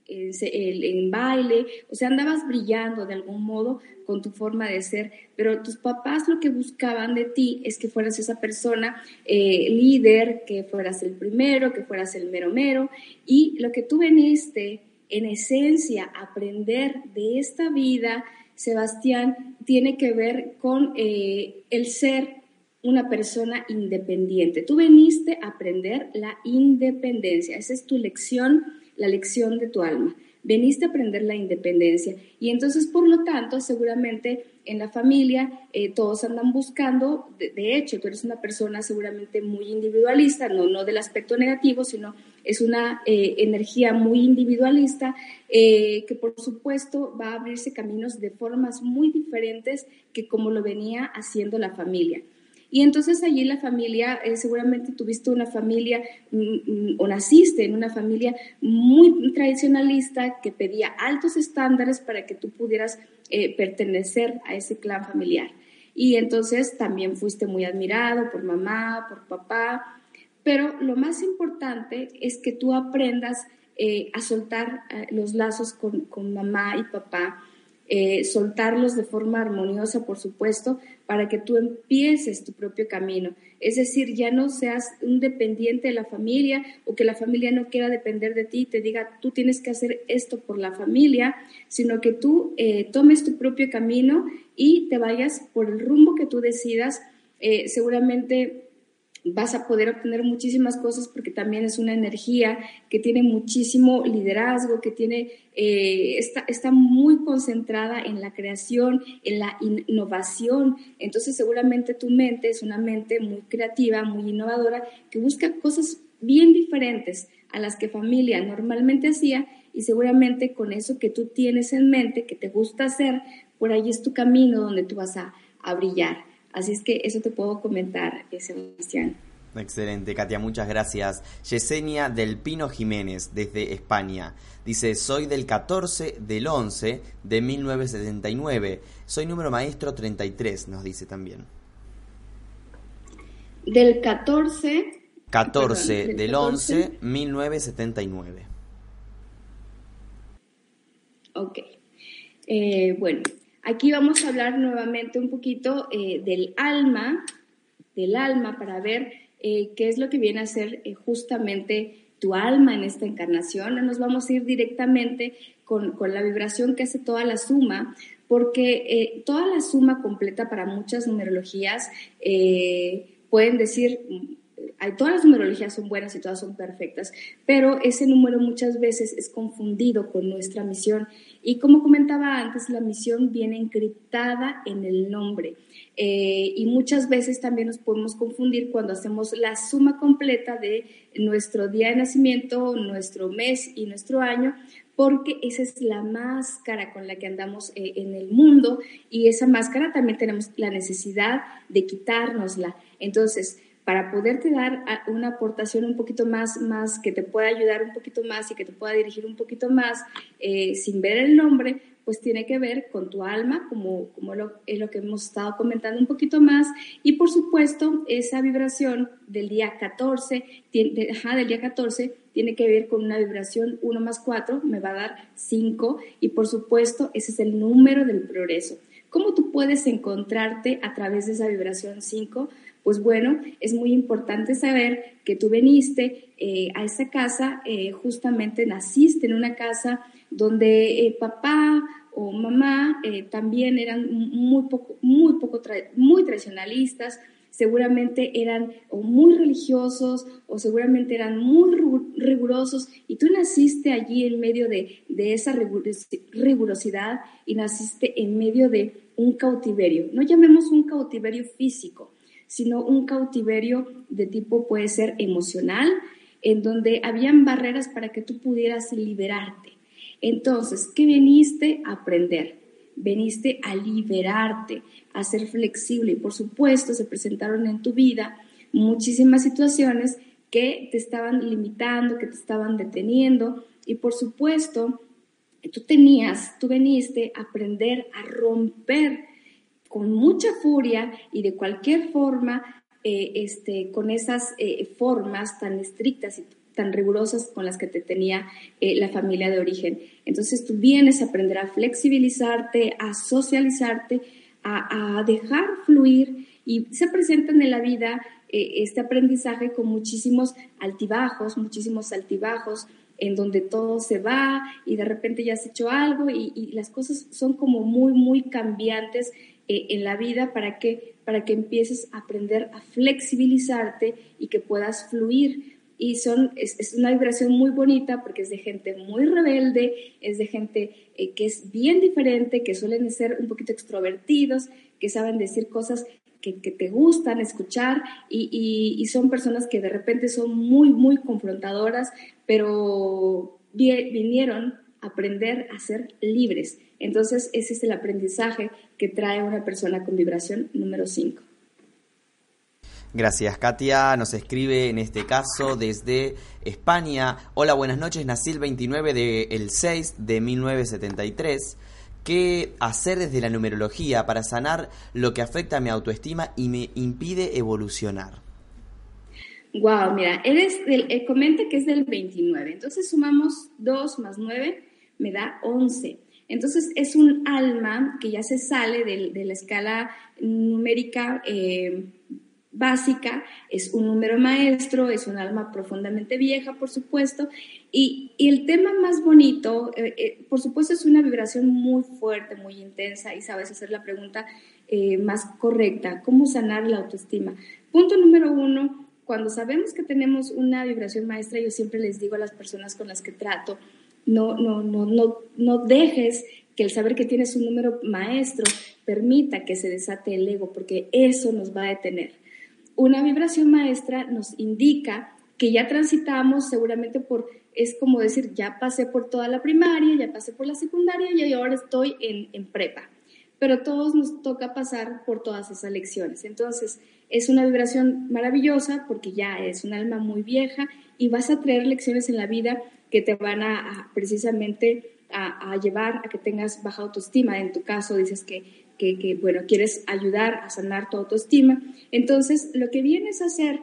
el, en baile, o sea, andabas brillando de algún modo con tu forma de ser, pero tus papás lo que buscaban de ti es que fueras esa persona eh, líder, que fueras el primero, que fueras el mero mero, y lo que tú veniste en esencia aprender de esta vida, Sebastián, tiene que ver con eh, el ser una persona independiente. Tú veniste a aprender la independencia, esa es tu lección la lección de tu alma. Veniste a aprender la independencia y entonces, por lo tanto, seguramente en la familia eh, todos andan buscando, de, hecho, tú eres una persona seguramente muy individualista, no, no del aspecto negativo, sino es una eh, energía muy individualista eh, que por supuesto va a abrirse caminos de formas muy diferentes que como lo venía haciendo la familia. Y entonces allí la familia, eh, seguramente tuviste una familia mm, mm, o naciste en una familia muy tradicionalista que pedía altos estándares para que tú pudieras eh, pertenecer a ese clan familiar. Y entonces también fuiste muy admirado por mamá, por papá, pero lo más importante es que tú aprendas eh, a soltar los lazos con, con mamá y papá eh, soltarlos de forma armoniosa, por supuesto, para que tú empieces tu propio camino. Es decir, ya no seas un dependiente de la familia o que la familia no quiera depender de ti y te diga, tú tienes que hacer esto por la familia, sino que tú eh, tomes tu propio camino y te vayas por el rumbo que tú decidas. Eh, seguramente vas a poder obtener muchísimas cosas porque también es una energía que tiene muchísimo liderazgo, que tiene, eh, está, está muy concentrada en la creación, en la innovación. Entonces seguramente tu mente es una mente muy creativa, muy innovadora, que busca cosas bien diferentes a las que familia normalmente hacía y seguramente con eso que tú tienes en mente, que te gusta hacer, por ahí es tu camino donde tú vas a, a brillar. Así es que eso te puedo comentar, eh, Sebastián. Excelente, Katia, muchas gracias. Yesenia del Pino Jiménez, desde España. Dice, soy del 14 del 11 de 1979. Soy número maestro 33, nos dice también. Del 14... 14 del, 11, 1979. Ok. Eh, bueno, Aquí vamos a hablar nuevamente un poquito eh, del alma, del alma, para ver eh, qué es lo que viene a ser eh, justamente tu alma en esta encarnación. No nos vamos a ir directamente con, la vibración que hace toda la suma, porque toda la suma completa para muchas numerologías pueden decir todas las numerologías son buenas y todas son perfectas, pero ese número muchas veces es confundido con nuestra misión. Y como comentaba antes, la misión viene encriptada en el nombre. Eh, y muchas veces también nos podemos confundir cuando hacemos la suma completa de nuestro día de nacimiento, nuestro mes y nuestro año, porque esa es la máscara con la que andamos eh, en el mundo y esa máscara también tenemos la necesidad de quitárnosla. Entonces, para poderte dar una aportación un poquito más, más que te pueda ayudar un poquito más y que te pueda dirigir un poquito más eh, sin ver el nombre, pues tiene que ver con tu alma, como, como lo, es lo que hemos estado comentando un poquito más, y por supuesto esa vibración del día 14, tiene, del día 14 tiene que ver con una vibración 1 más 4, me va a dar 5, y por supuesto ese es el número del progreso. ¿Cómo tú puedes encontrarte a través de esa vibración 5? Pues bueno, es muy importante saber que tú veniste eh, a esta casa, eh, justamente naciste en una casa donde eh, papá o mamá también eran muy poco, muy poco, muy tradicionalistas, seguramente eran o muy religiosos o seguramente eran muy rigurosos y tú naciste allí en medio de, de esa rigurosidad y naciste en medio de un cautiverio. No llamemos un cautiverio físico, sino un cautiverio de tipo puede ser emocional, en donde habían barreras para que tú pudieras liberarte. Entonces, ¿qué viniste a aprender? Veniste a liberarte, a ser flexible y por supuesto se presentaron en tu vida muchísimas situaciones que te estaban limitando, que te estaban deteniendo y por supuesto tú tenías, tú veniste a aprender a romper con mucha furia y de cualquier forma, eh, este, con esas eh, formas tan estrictas y tan rigurosas con las que te tenía eh, la familia de origen. Entonces tú vienes a aprender a flexibilizarte, a socializarte, a, dejar fluir y se presentan en la vida este aprendizaje con muchísimos altibajos, muchísimos altibajos, en donde todo se va y de repente ya has hecho algo y las cosas son como muy, muy cambiantes eh, en la vida para que, para que empieces a aprender a flexibilizarte y que puedas fluir. Y son, es, una vibración muy bonita porque es de gente muy rebelde, es de gente eh, que es bien diferente, que suelen ser un poquito extrovertidos, que saben decir cosas que, te gustan escuchar y, y, son personas que de repente son muy, muy confrontadoras, pero vinieron a aprender a ser libres. Entonces, ese es el aprendizaje que trae una persona con vibración número 5. Gracias, Katia. Nos escribe en este caso desde España. Hola, buenas noches. Nací el 29 del 6 de 1973. ¿Qué hacer desde la numerología para sanar lo que afecta a mi autoestima y me impide evolucionar? Wow, mira, eres del, eh, comenta que es del 29. Entonces sumamos 2 más 9, me da 11. Entonces es un alma que ya se sale de, la escala numérica eh, básica, es un número maestro, es un alma profundamente vieja, por supuesto, y, el tema más bonito, eh, eh, por supuesto, es una vibración muy fuerte, muy intensa, y sabes hacer la pregunta más correcta, ¿cómo sanar la autoestima? Punto número uno, cuando sabemos que tenemos una vibración maestra, yo siempre les digo a las personas con las que trato, no, no, no, no, no dejes que el saber que tienes un número maestro permita que se desate el ego, porque eso nos va a detener. Una vibración maestra nos indica que ya transitamos seguramente por, es como decir, ya pasé por toda la primaria, ya pasé por la secundaria y ahora estoy en, en prepa. Pero todos nos toca pasar por todas esas lecciones. Entonces, es una vibración maravillosa porque ya es un alma muy vieja y vas a traer lecciones en la vida que te van a, precisamente a, llevar a que tengas baja autoestima. En tu caso dices que, que, bueno, quieres ayudar a sanar tu autoestima. Entonces, lo que vienes a hacer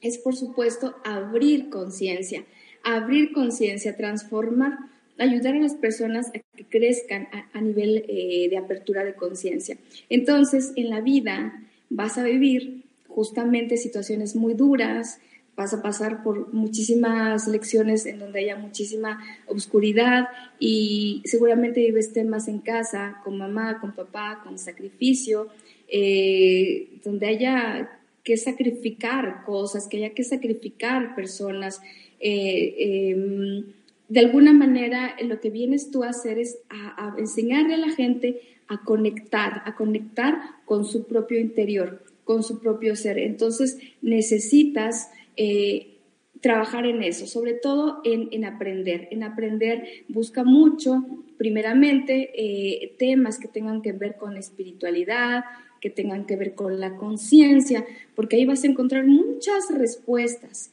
es, por supuesto, abrir conciencia, abrir conciencia, transformar, ayudar a las personas a que crezcan a, nivel eh, de apertura de conciencia. Entonces, en la vida vas a vivir justamente situaciones muy duras, vas a pasar por muchísimas lecciones en donde haya muchísima oscuridad y seguramente vives temas en casa, con mamá, con papá, con sacrificio, eh, donde haya que sacrificar cosas, que haya que sacrificar personas. Eh, em, de alguna manera, lo que vienes tú a hacer es a, enseñarle a la gente a conectar, a conectar con su propio interior, con su propio ser. Entonces, necesitas eh, trabajar en eso, sobre todo en, aprender. En aprender busca mucho, primeramente, eh, temas que tengan que ver con espiritualidad, que tengan que ver con la conciencia, porque ahí vas a encontrar muchas respuestas.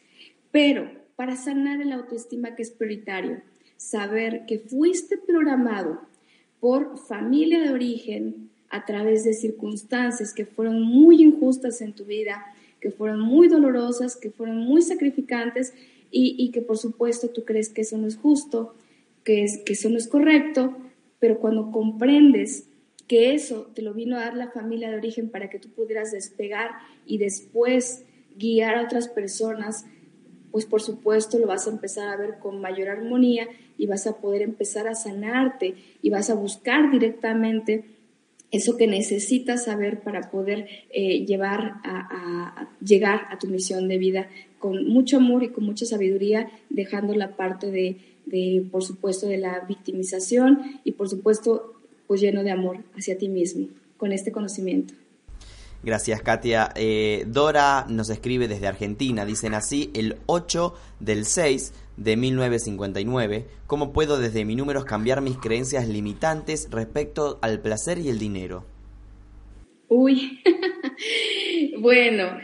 Pero para sanar el autoestima que es prioritario, saber que fuiste programado por familia de origen a través de circunstancias que fueron muy injustas en tu vida, que fueron muy dolorosas, que fueron muy sacrificantes y, que por supuesto tú crees que eso no es justo, que, es, que eso no es correcto, pero cuando comprendes que eso te lo vino a dar la familia de origen para que tú pudieras despegar y después guiar a otras personas, pues por supuesto lo vas a empezar a ver con mayor armonía y vas a poder empezar a sanarte y vas a buscar directamente eso que necesitas saber para poder eh, llevar a, llegar a tu misión de vida con mucho amor y con mucha sabiduría, dejando la parte de, de, por supuesto, de la victimización y, por supuesto, pues lleno de amor hacia ti mismo, con este conocimiento. Gracias, Katia. Eh, Dora nos escribe desde Argentina. Dicen así, el 8 del 6 de 1959, ¿cómo puedo desde mis números cambiar mis creencias limitantes respecto al placer y el dinero? Uy, bueno,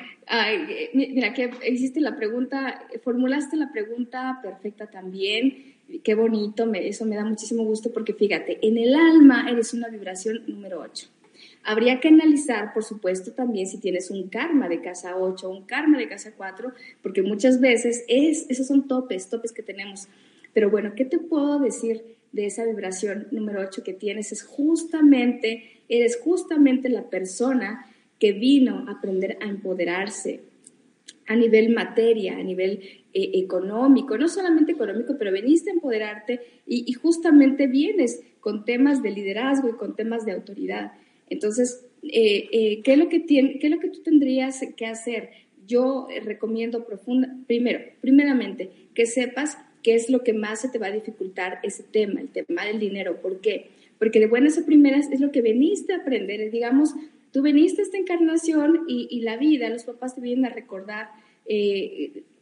mira que hiciste la pregunta, formulaste la pregunta perfecta también. Qué bonito, eso me da muchísimo gusto porque fíjate, en el alma eres una vibración número 8. Habría que analizar, por supuesto, también si tienes un karma de casa 8 o un karma de casa 4, porque muchas veces es, esos son topes, topes que tenemos. Pero bueno, ¿qué te puedo decir de esa vibración número 8 que tienes? Es justamente, eres justamente la persona que vino a aprender a empoderarse a nivel materia, a nivel eh, económico, no solamente económico, pero veniste a empoderarte y justamente vienes con temas de liderazgo y con temas de autoridad. Entonces, eh, eh, ¿qué, es lo que tiene, ¿qué es lo que tú tendrías que hacer? Yo eh, recomiendo profunda, primero, primeramente, que sepas qué es lo que más se te va a dificultar ese tema, el tema del dinero. ¿Por qué? Porque de buenas a primeras es lo que veniste a aprender. Digamos, tú veniste a esta encarnación y, la vida, los papás te vienen a recordar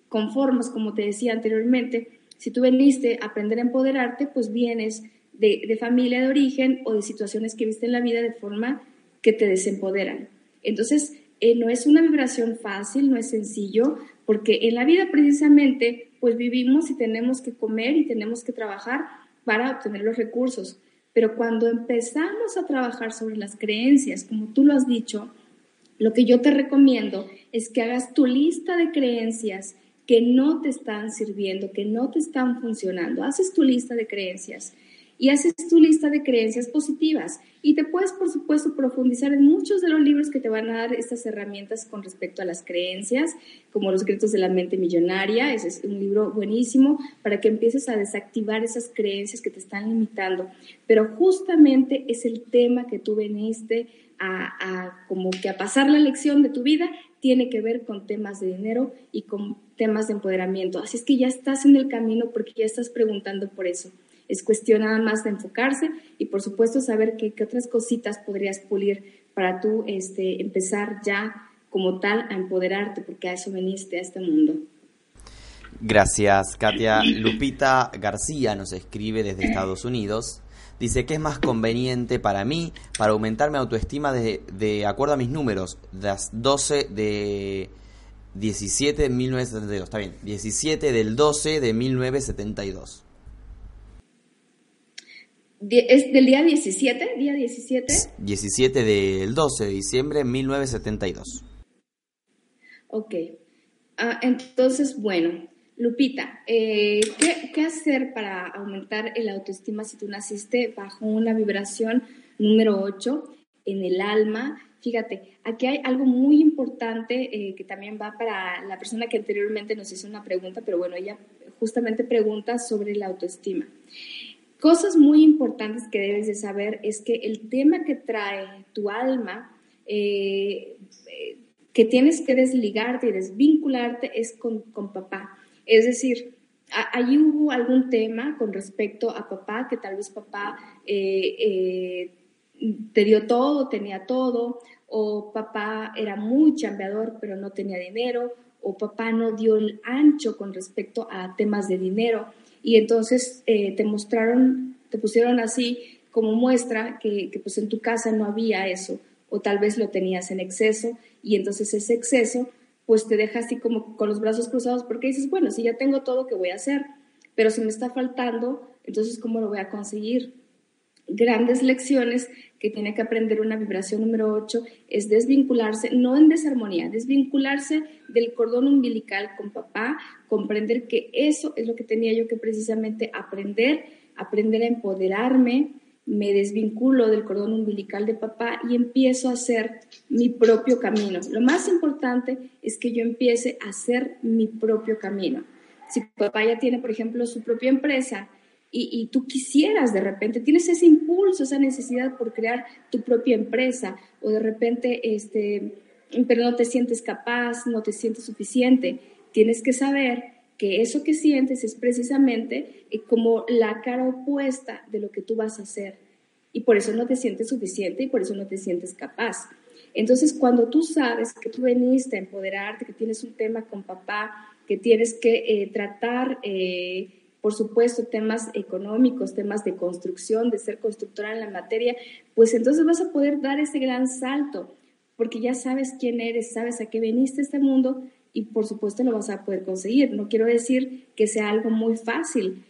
con formas, como te decía anteriormente. Si tú veniste a aprender a empoderarte, pues vienes de, familia de origen o de situaciones que viste en la vida de forma que te desempoderan. Entonces, eh, no es una vibración fácil, no es sencillo, porque en la vida precisamente, pues vivimos y tenemos que comer y tenemos que trabajar para obtener los recursos. Pero cuando empezamos a trabajar sobre las creencias, como tú lo has dicho, lo que yo te recomiendo es que hagas tu lista de creencias que no te están sirviendo, que no te están funcionando. Haces tu lista de creencias y haces tu lista de creencias positivas. Y te puedes, por supuesto, profundizar en muchos de los libros que te van a dar estas herramientas con respecto a las creencias, como Los secretos de la mente millonaria. Ese es un libro buenísimo para que empieces a desactivar esas creencias que te están limitando. Pero justamente es el tema que tú veniste a, como que a pasar la lección de tu vida, tiene que ver con temas de dinero y con temas de empoderamiento. Así es que ya estás en el camino porque ya estás preguntando por eso. Es cuestión nada más de enfocarse y por supuesto saber qué, otras cositas podrías pulir para tú este, empezar ya como tal a empoderarte, porque a eso veniste a este mundo. Gracias, Katia. Lupita García nos escribe desde Estados Unidos. Dice que es más conveniente para mí, para aumentar mi autoestima de, de acuerdo a mis números, las 12 de 17 de 1972. Está bien, 17 del 12 de 1972. ¿Es del día 17? ¿Día 17? 17 del 12 de diciembre de 1972. Ok. Ah, entonces, bueno, Lupita, eh, ¿qué, hacer para aumentar el autoestima si tú naciste bajo una vibración número 8 en el alma? Fíjate, aquí hay algo muy importante eh, que también va para la persona que anteriormente nos hizo una pregunta, pero bueno, ella justamente pregunta sobre la autoestima. Cosas muy importantes que debes de saber es que el tema que trae tu alma, eh, que tienes que desligarte y desvincularte es con, con papá. Es decir, allí hubo algún tema con respecto a papá, que tal vez papá eh, eh, te dio todo, tenía todo, o papá era muy chambeador pero no tenía dinero, o papá no dio el ancho con respecto a temas de dinero. Y entonces eh, te mostraron, te pusieron así como muestra que, que pues en tu casa no había eso, o tal vez lo tenías en exceso, y entonces ese exceso pues te deja así como con los brazos cruzados porque dices, bueno, si ya tengo todo, ¿qué voy a hacer? Pero si me está faltando, entonces ¿cómo lo voy a conseguir? Grandes lecciones que tiene que aprender una vibración número 8 es desvincularse, no en desarmonía, desvincularse del cordón umbilical con papá, comprender que eso es lo que tenía yo que precisamente aprender, aprender a empoderarme, me desvinculo del cordón umbilical de papá y empiezo a hacer mi propio camino. Lo más importante es que yo empiece a hacer mi propio camino. Si papá ya tiene, por ejemplo, su propia empresa y, tú quisieras de repente, tienes ese impulso, esa necesidad por crear tu propia empresa o de repente, este, pero no te sientes capaz, no te sientes suficiente, tienes que saber que eso que sientes es precisamente eh, como la cara opuesta de lo que tú vas a hacer. Y por eso no te sientes suficiente y por eso no te sientes capaz. Entonces, cuando tú sabes que tú veniste a empoderarte, que tienes un tema con papá, que tienes que eh, tratar, eh, por supuesto, temas económicos, temas de construcción, de ser constructora en la materia, pues entonces vas a poder dar ese gran salto, porque ya sabes quién eres, sabes a qué veniste a este mundo y por supuesto lo vas a poder conseguir. No quiero decir que sea algo muy fácil,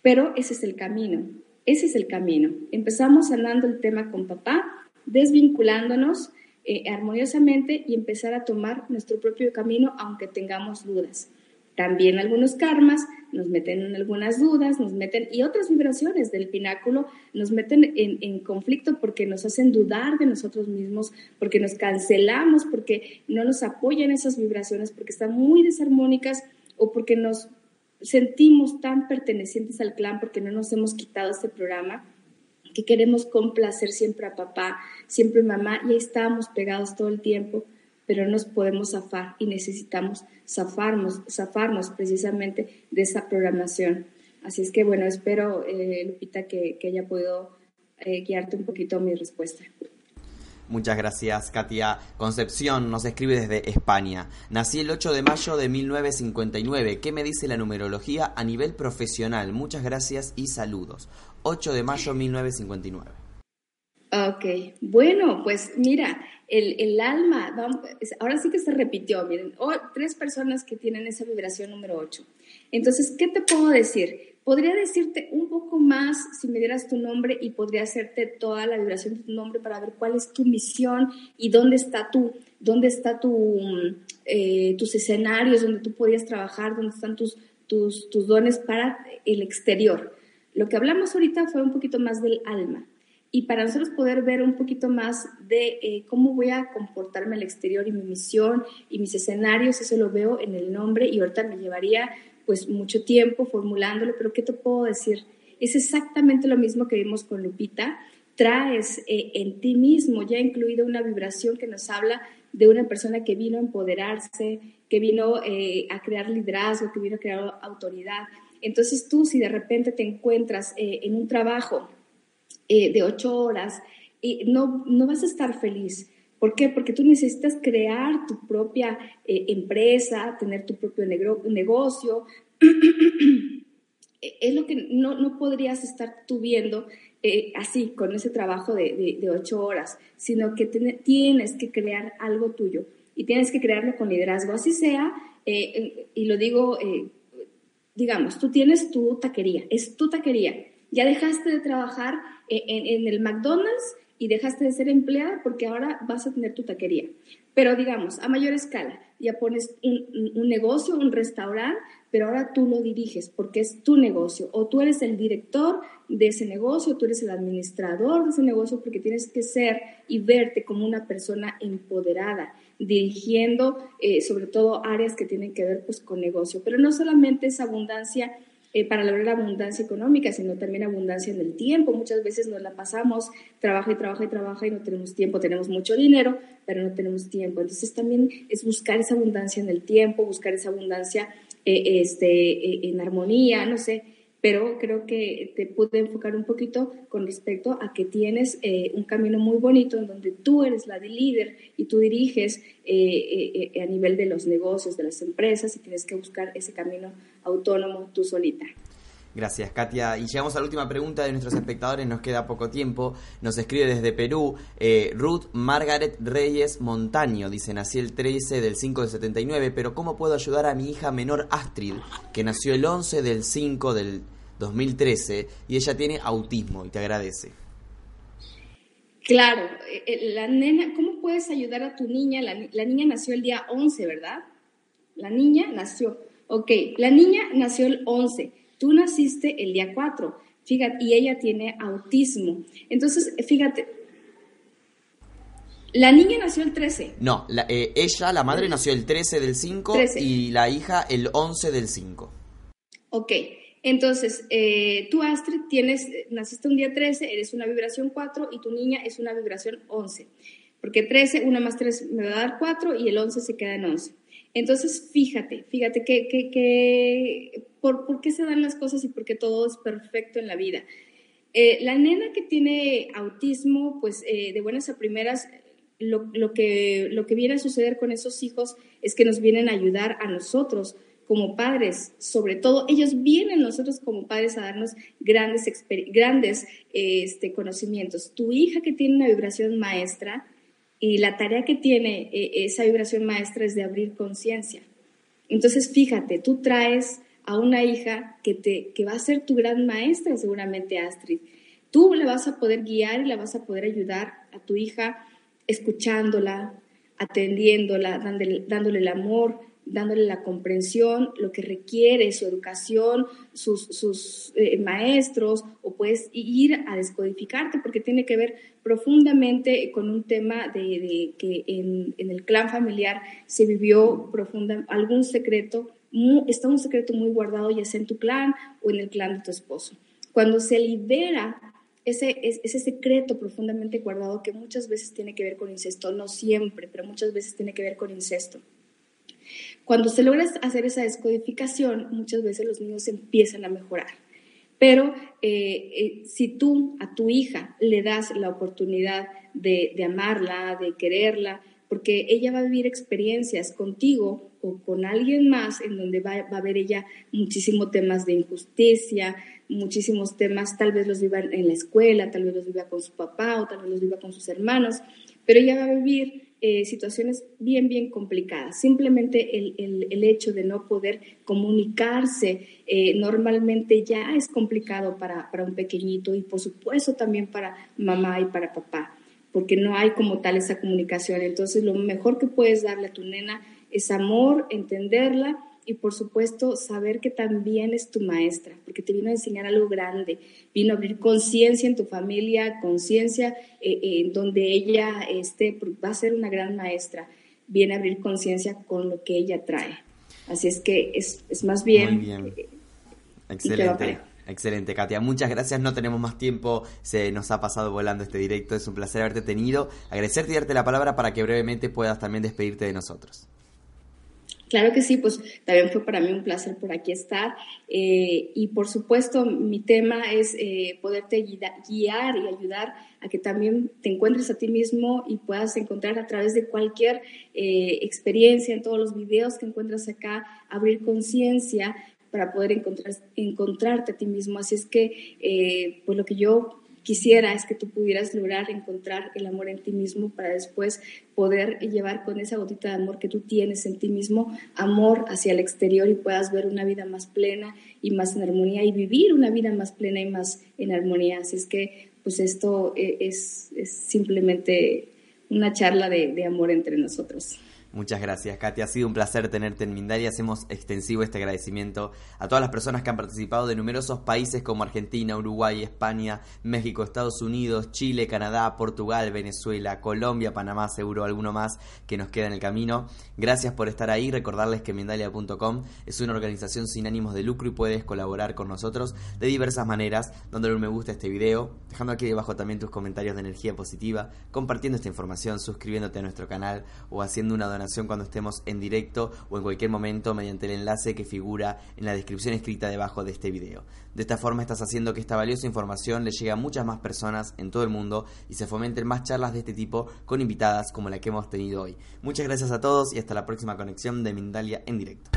pero ese es el camino. Ese es el camino. Empezamos sanando el tema con papá, desvinculándonos eh, armoniosamente y empezar a tomar nuestro propio camino aunque tengamos dudas. También algunos karmas nos meten en algunas dudas, nos meten, y otras vibraciones del pináculo nos meten en, conflicto porque nos hacen dudar de nosotros mismos, porque nos cancelamos, porque no nos apoyan esas vibraciones, porque están muy desarmónicas o porque nos sentimos tan pertenecientes al clan porque no nos hemos quitado este programa que queremos complacer siempre a papá, siempre a mamá y ahí estamos pegados todo el tiempo pero no nos podemos zafar y necesitamos zafarnos, zafarnos precisamente de esa programación. Así es que bueno, espero, eh, Lupita, que, que, haya podido eh, guiarte un poquito mi respuesta. Muchas gracias, Katia. Concepción nos escribe desde España. Nací el 8 de mayo de 1959. ¿Qué me dice la numerología a nivel profesional? Muchas gracias y saludos. 8 de mayo de 1959. Ok, bueno, pues mira, el, alma, ahora sí que se repitió, miren, tres personas que tienen esa vibración número 8. Entonces, ¿qué te puedo decir? Podría decirte un poco más si me dieras tu nombre y podría hacerte toda la vibración de tu nombre para ver cuál es tu misión y dónde está tu, dónde está tu, eh, tus escenarios, donde tú podías trabajar, dónde están tus, tus, tus dones para el exterior. Lo que hablamos ahorita fue un poquito más del alma y para nosotros poder ver un poquito más de eh, cómo voy a comportarme al exterior y mi misión y mis escenarios, eso lo veo en el nombre y ahorita me llevaría pues mucho tiempo formulándolo, pero ¿qué te puedo decir? Es exactamente lo mismo que vimos con Lupita, traes eh, en ti mismo ya incluido una vibración que nos habla de una persona que vino a empoderarse, que vino eh, a crear liderazgo, que vino a crear autoridad. Entonces tú si de repente te encuentras en un trabajo, eh, de ocho horas, y no, no vas a estar feliz. ¿Por qué? Porque tú necesitas crear tu propia eh, empresa, tener tu propio negocio. es lo que no, no, podrías estar tú viendo eh, así, con ese trabajo de, de, ocho horas, sino que tienes que crear algo tuyo y tienes que crearlo con liderazgo, así sea, y lo digo, digamos, tú tienes tu taquería, es tu taquería, ya dejaste de trabajar en, el McDonald's y dejaste de ser empleada porque ahora vas a tener tu taquería. Pero digamos, a mayor escala, ya pones un, negocio, un restaurante, pero ahora tú lo diriges porque es tu negocio o tú eres el director de ese negocio, tú eres el administrador de ese negocio porque tienes que ser y verte como una persona empoderada, dirigiendo eh, sobre todo áreas que tienen que ver pues con negocio. Pero no solamente es abundancia eh, para lograr abundancia económica, sino también abundancia en el tiempo. Muchas veces nos la pasamos, trabaja y trabaja y trabaja y no tenemos tiempo, tenemos mucho dinero, pero no tenemos tiempo. Entonces también es buscar esa abundancia en el tiempo, buscar esa abundancia eh, este, eh, en armonía, no sé, pero creo que te pude enfocar un poquito con respecto a que tienes un camino muy bonito en donde tú eres la de líder y tú diriges a nivel de los negocios, de las empresas y tienes que buscar ese camino autónomo tú solita. Gracias, Katia. Y llegamos a la última pregunta de nuestros espectadores, nos queda poco tiempo. Nos escribe desde Perú eh, Ruth Margaret Reyes Montaño. Dice, nací el 13 del 5 del 79, pero ¿cómo puedo ayudar a mi hija menor Astrid, que nació el 11 del 5 del 2013 y ella tiene autismo y te agradece? Claro, eh, eh, la nena, ¿cómo puedes ayudar a tu niña? La, la niña nació el día 11, ¿verdad? La niña nació Ok, la niña nació el 11, tú naciste el día 4, fíjate, y ella tiene autismo. Entonces, fíjate, la niña nació el 13. No, eh, ella, la madre, nació el 13 del 5 y la hija el 11 del 5. Ok, entonces, eh, tú, Astrid, tienes, naciste un día 13, eres una vibración 4 y tu niña es una vibración 11. Porque 13, 1 más 3 me va a dar 4 y el 11 se queda en 11. Entonces, fíjate, fíjate que, que, por, qué se dan las cosas y por qué todo es perfecto en la vida. Eh, la nena que tiene autismo, pues eh, de buenas a primeras, lo, que, lo que viene a suceder con esos hijos es que nos vienen a ayudar a nosotros como padres, sobre todo ellos vienen nosotros como padres a darnos grandes, grandes este, conocimientos. Tu hija que tiene una vibración maestra, y la tarea que tiene eh, esa vibración maestra es de abrir conciencia. Entonces, fíjate, tú traes a una hija que, te, que va a ser tu gran maestra, seguramente Astrid. Tú le vas a poder guiar y la vas a poder ayudar a tu hija escuchándola, atendiéndola, dándole el amor, dándole la comprensión, lo que requiere su educación, sus, eh, maestros, o puedes ir a descodificarte porque tiene que ver profundamente con un tema de, que en, el clan familiar se vivió profunda, algún secreto, está un secreto muy guardado ya sea en tu clan o en el clan de tu esposo. Cuando se libera ese, ese secreto profundamente guardado que muchas veces tiene que ver con incesto, no siempre, pero muchas veces tiene que ver con incesto cuando se logra hacer esa descodificación, muchas veces los niños empiezan a mejorar. Pero eh, eh, si tú a tu hija le das la oportunidad de, amarla, de quererla, porque ella va a vivir experiencias contigo o con alguien más en donde va, a haber ella muchísimos temas de injusticia, muchísimos temas, tal vez los viva en la escuela, tal vez los viva con su papá o tal vez los viva con sus hermanos, pero ella va a vivir eh, situaciones bien, bien complicadas. Simplemente el, el, hecho de no poder comunicarse eh, normalmente ya es complicado para, para un pequeñito y por supuesto también para mamá y para papá, porque no hay como tal esa comunicación. Entonces lo mejor que puedes darle a tu nena es amor, entenderla y por supuesto saber que también es tu maestra, porque te vino a enseñar algo grande, vino a abrir conciencia en tu familia, conciencia eh, eh, en donde ella esté, va a ser una gran maestra, viene a abrir conciencia con lo que ella trae. Así es que es, es más bien... Muy bien. Eh, Excelente. Excelente, Katia. Muchas gracias. No tenemos más tiempo. Se nos ha pasado volando este directo. Es un placer haberte tenido. Agradecerte y darte la palabra para que brevemente puedas también despedirte de nosotros. Claro que sí, pues también fue para mí un placer por aquí estar. Eh, y por supuesto, mi tema es eh, poderte guiar y ayudar a que también te encuentres a ti mismo y puedas encontrar a través de cualquier eh, experiencia, en todos los videos que encuentras acá, abrir conciencia para poder encontrar, encontrarte a ti mismo. Así es que, pues lo que yo quisiera es que tú pudieras lograr encontrar el amor en ti mismo para después poder llevar con esa gotita de amor que tú tienes en ti mismo, amor hacia el exterior y puedas ver una vida más plena y más en armonía y vivir una vida más plena y más en armonía. Así es que, pues esto e, es, simplemente una charla de, de amor entre nosotros. Muchas gracias, Katy. Ha sido un placer tenerte en Mindalia. Hacemos extensivo este agradecimiento a todas las personas que han participado de numerosos países como Argentina, Uruguay, España, México, Estados Unidos, Chile, Canadá, Portugal, Venezuela, Colombia, Panamá, seguro alguno más que nos queda en el camino. Gracias por estar ahí. Recordarles que Mindalia.com es una organización sin ánimos de lucro y puedes colaborar con nosotros de diversas maneras, dándole un me gusta a este video, dejando aquí debajo también tus comentarios de energía positiva, compartiendo esta información, suscribiéndote a nuestro canal o haciendo una donación cuando estemos en directo o en cualquier momento mediante el enlace que figura en la descripción escrita debajo de este video. De esta forma estás haciendo que esta valiosa información le llegue a muchas más personas en todo el mundo y se fomenten más charlas de este tipo con invitadas como la que hemos tenido hoy. Muchas gracias a todos y hasta la próxima conexión de Mindalia en directo.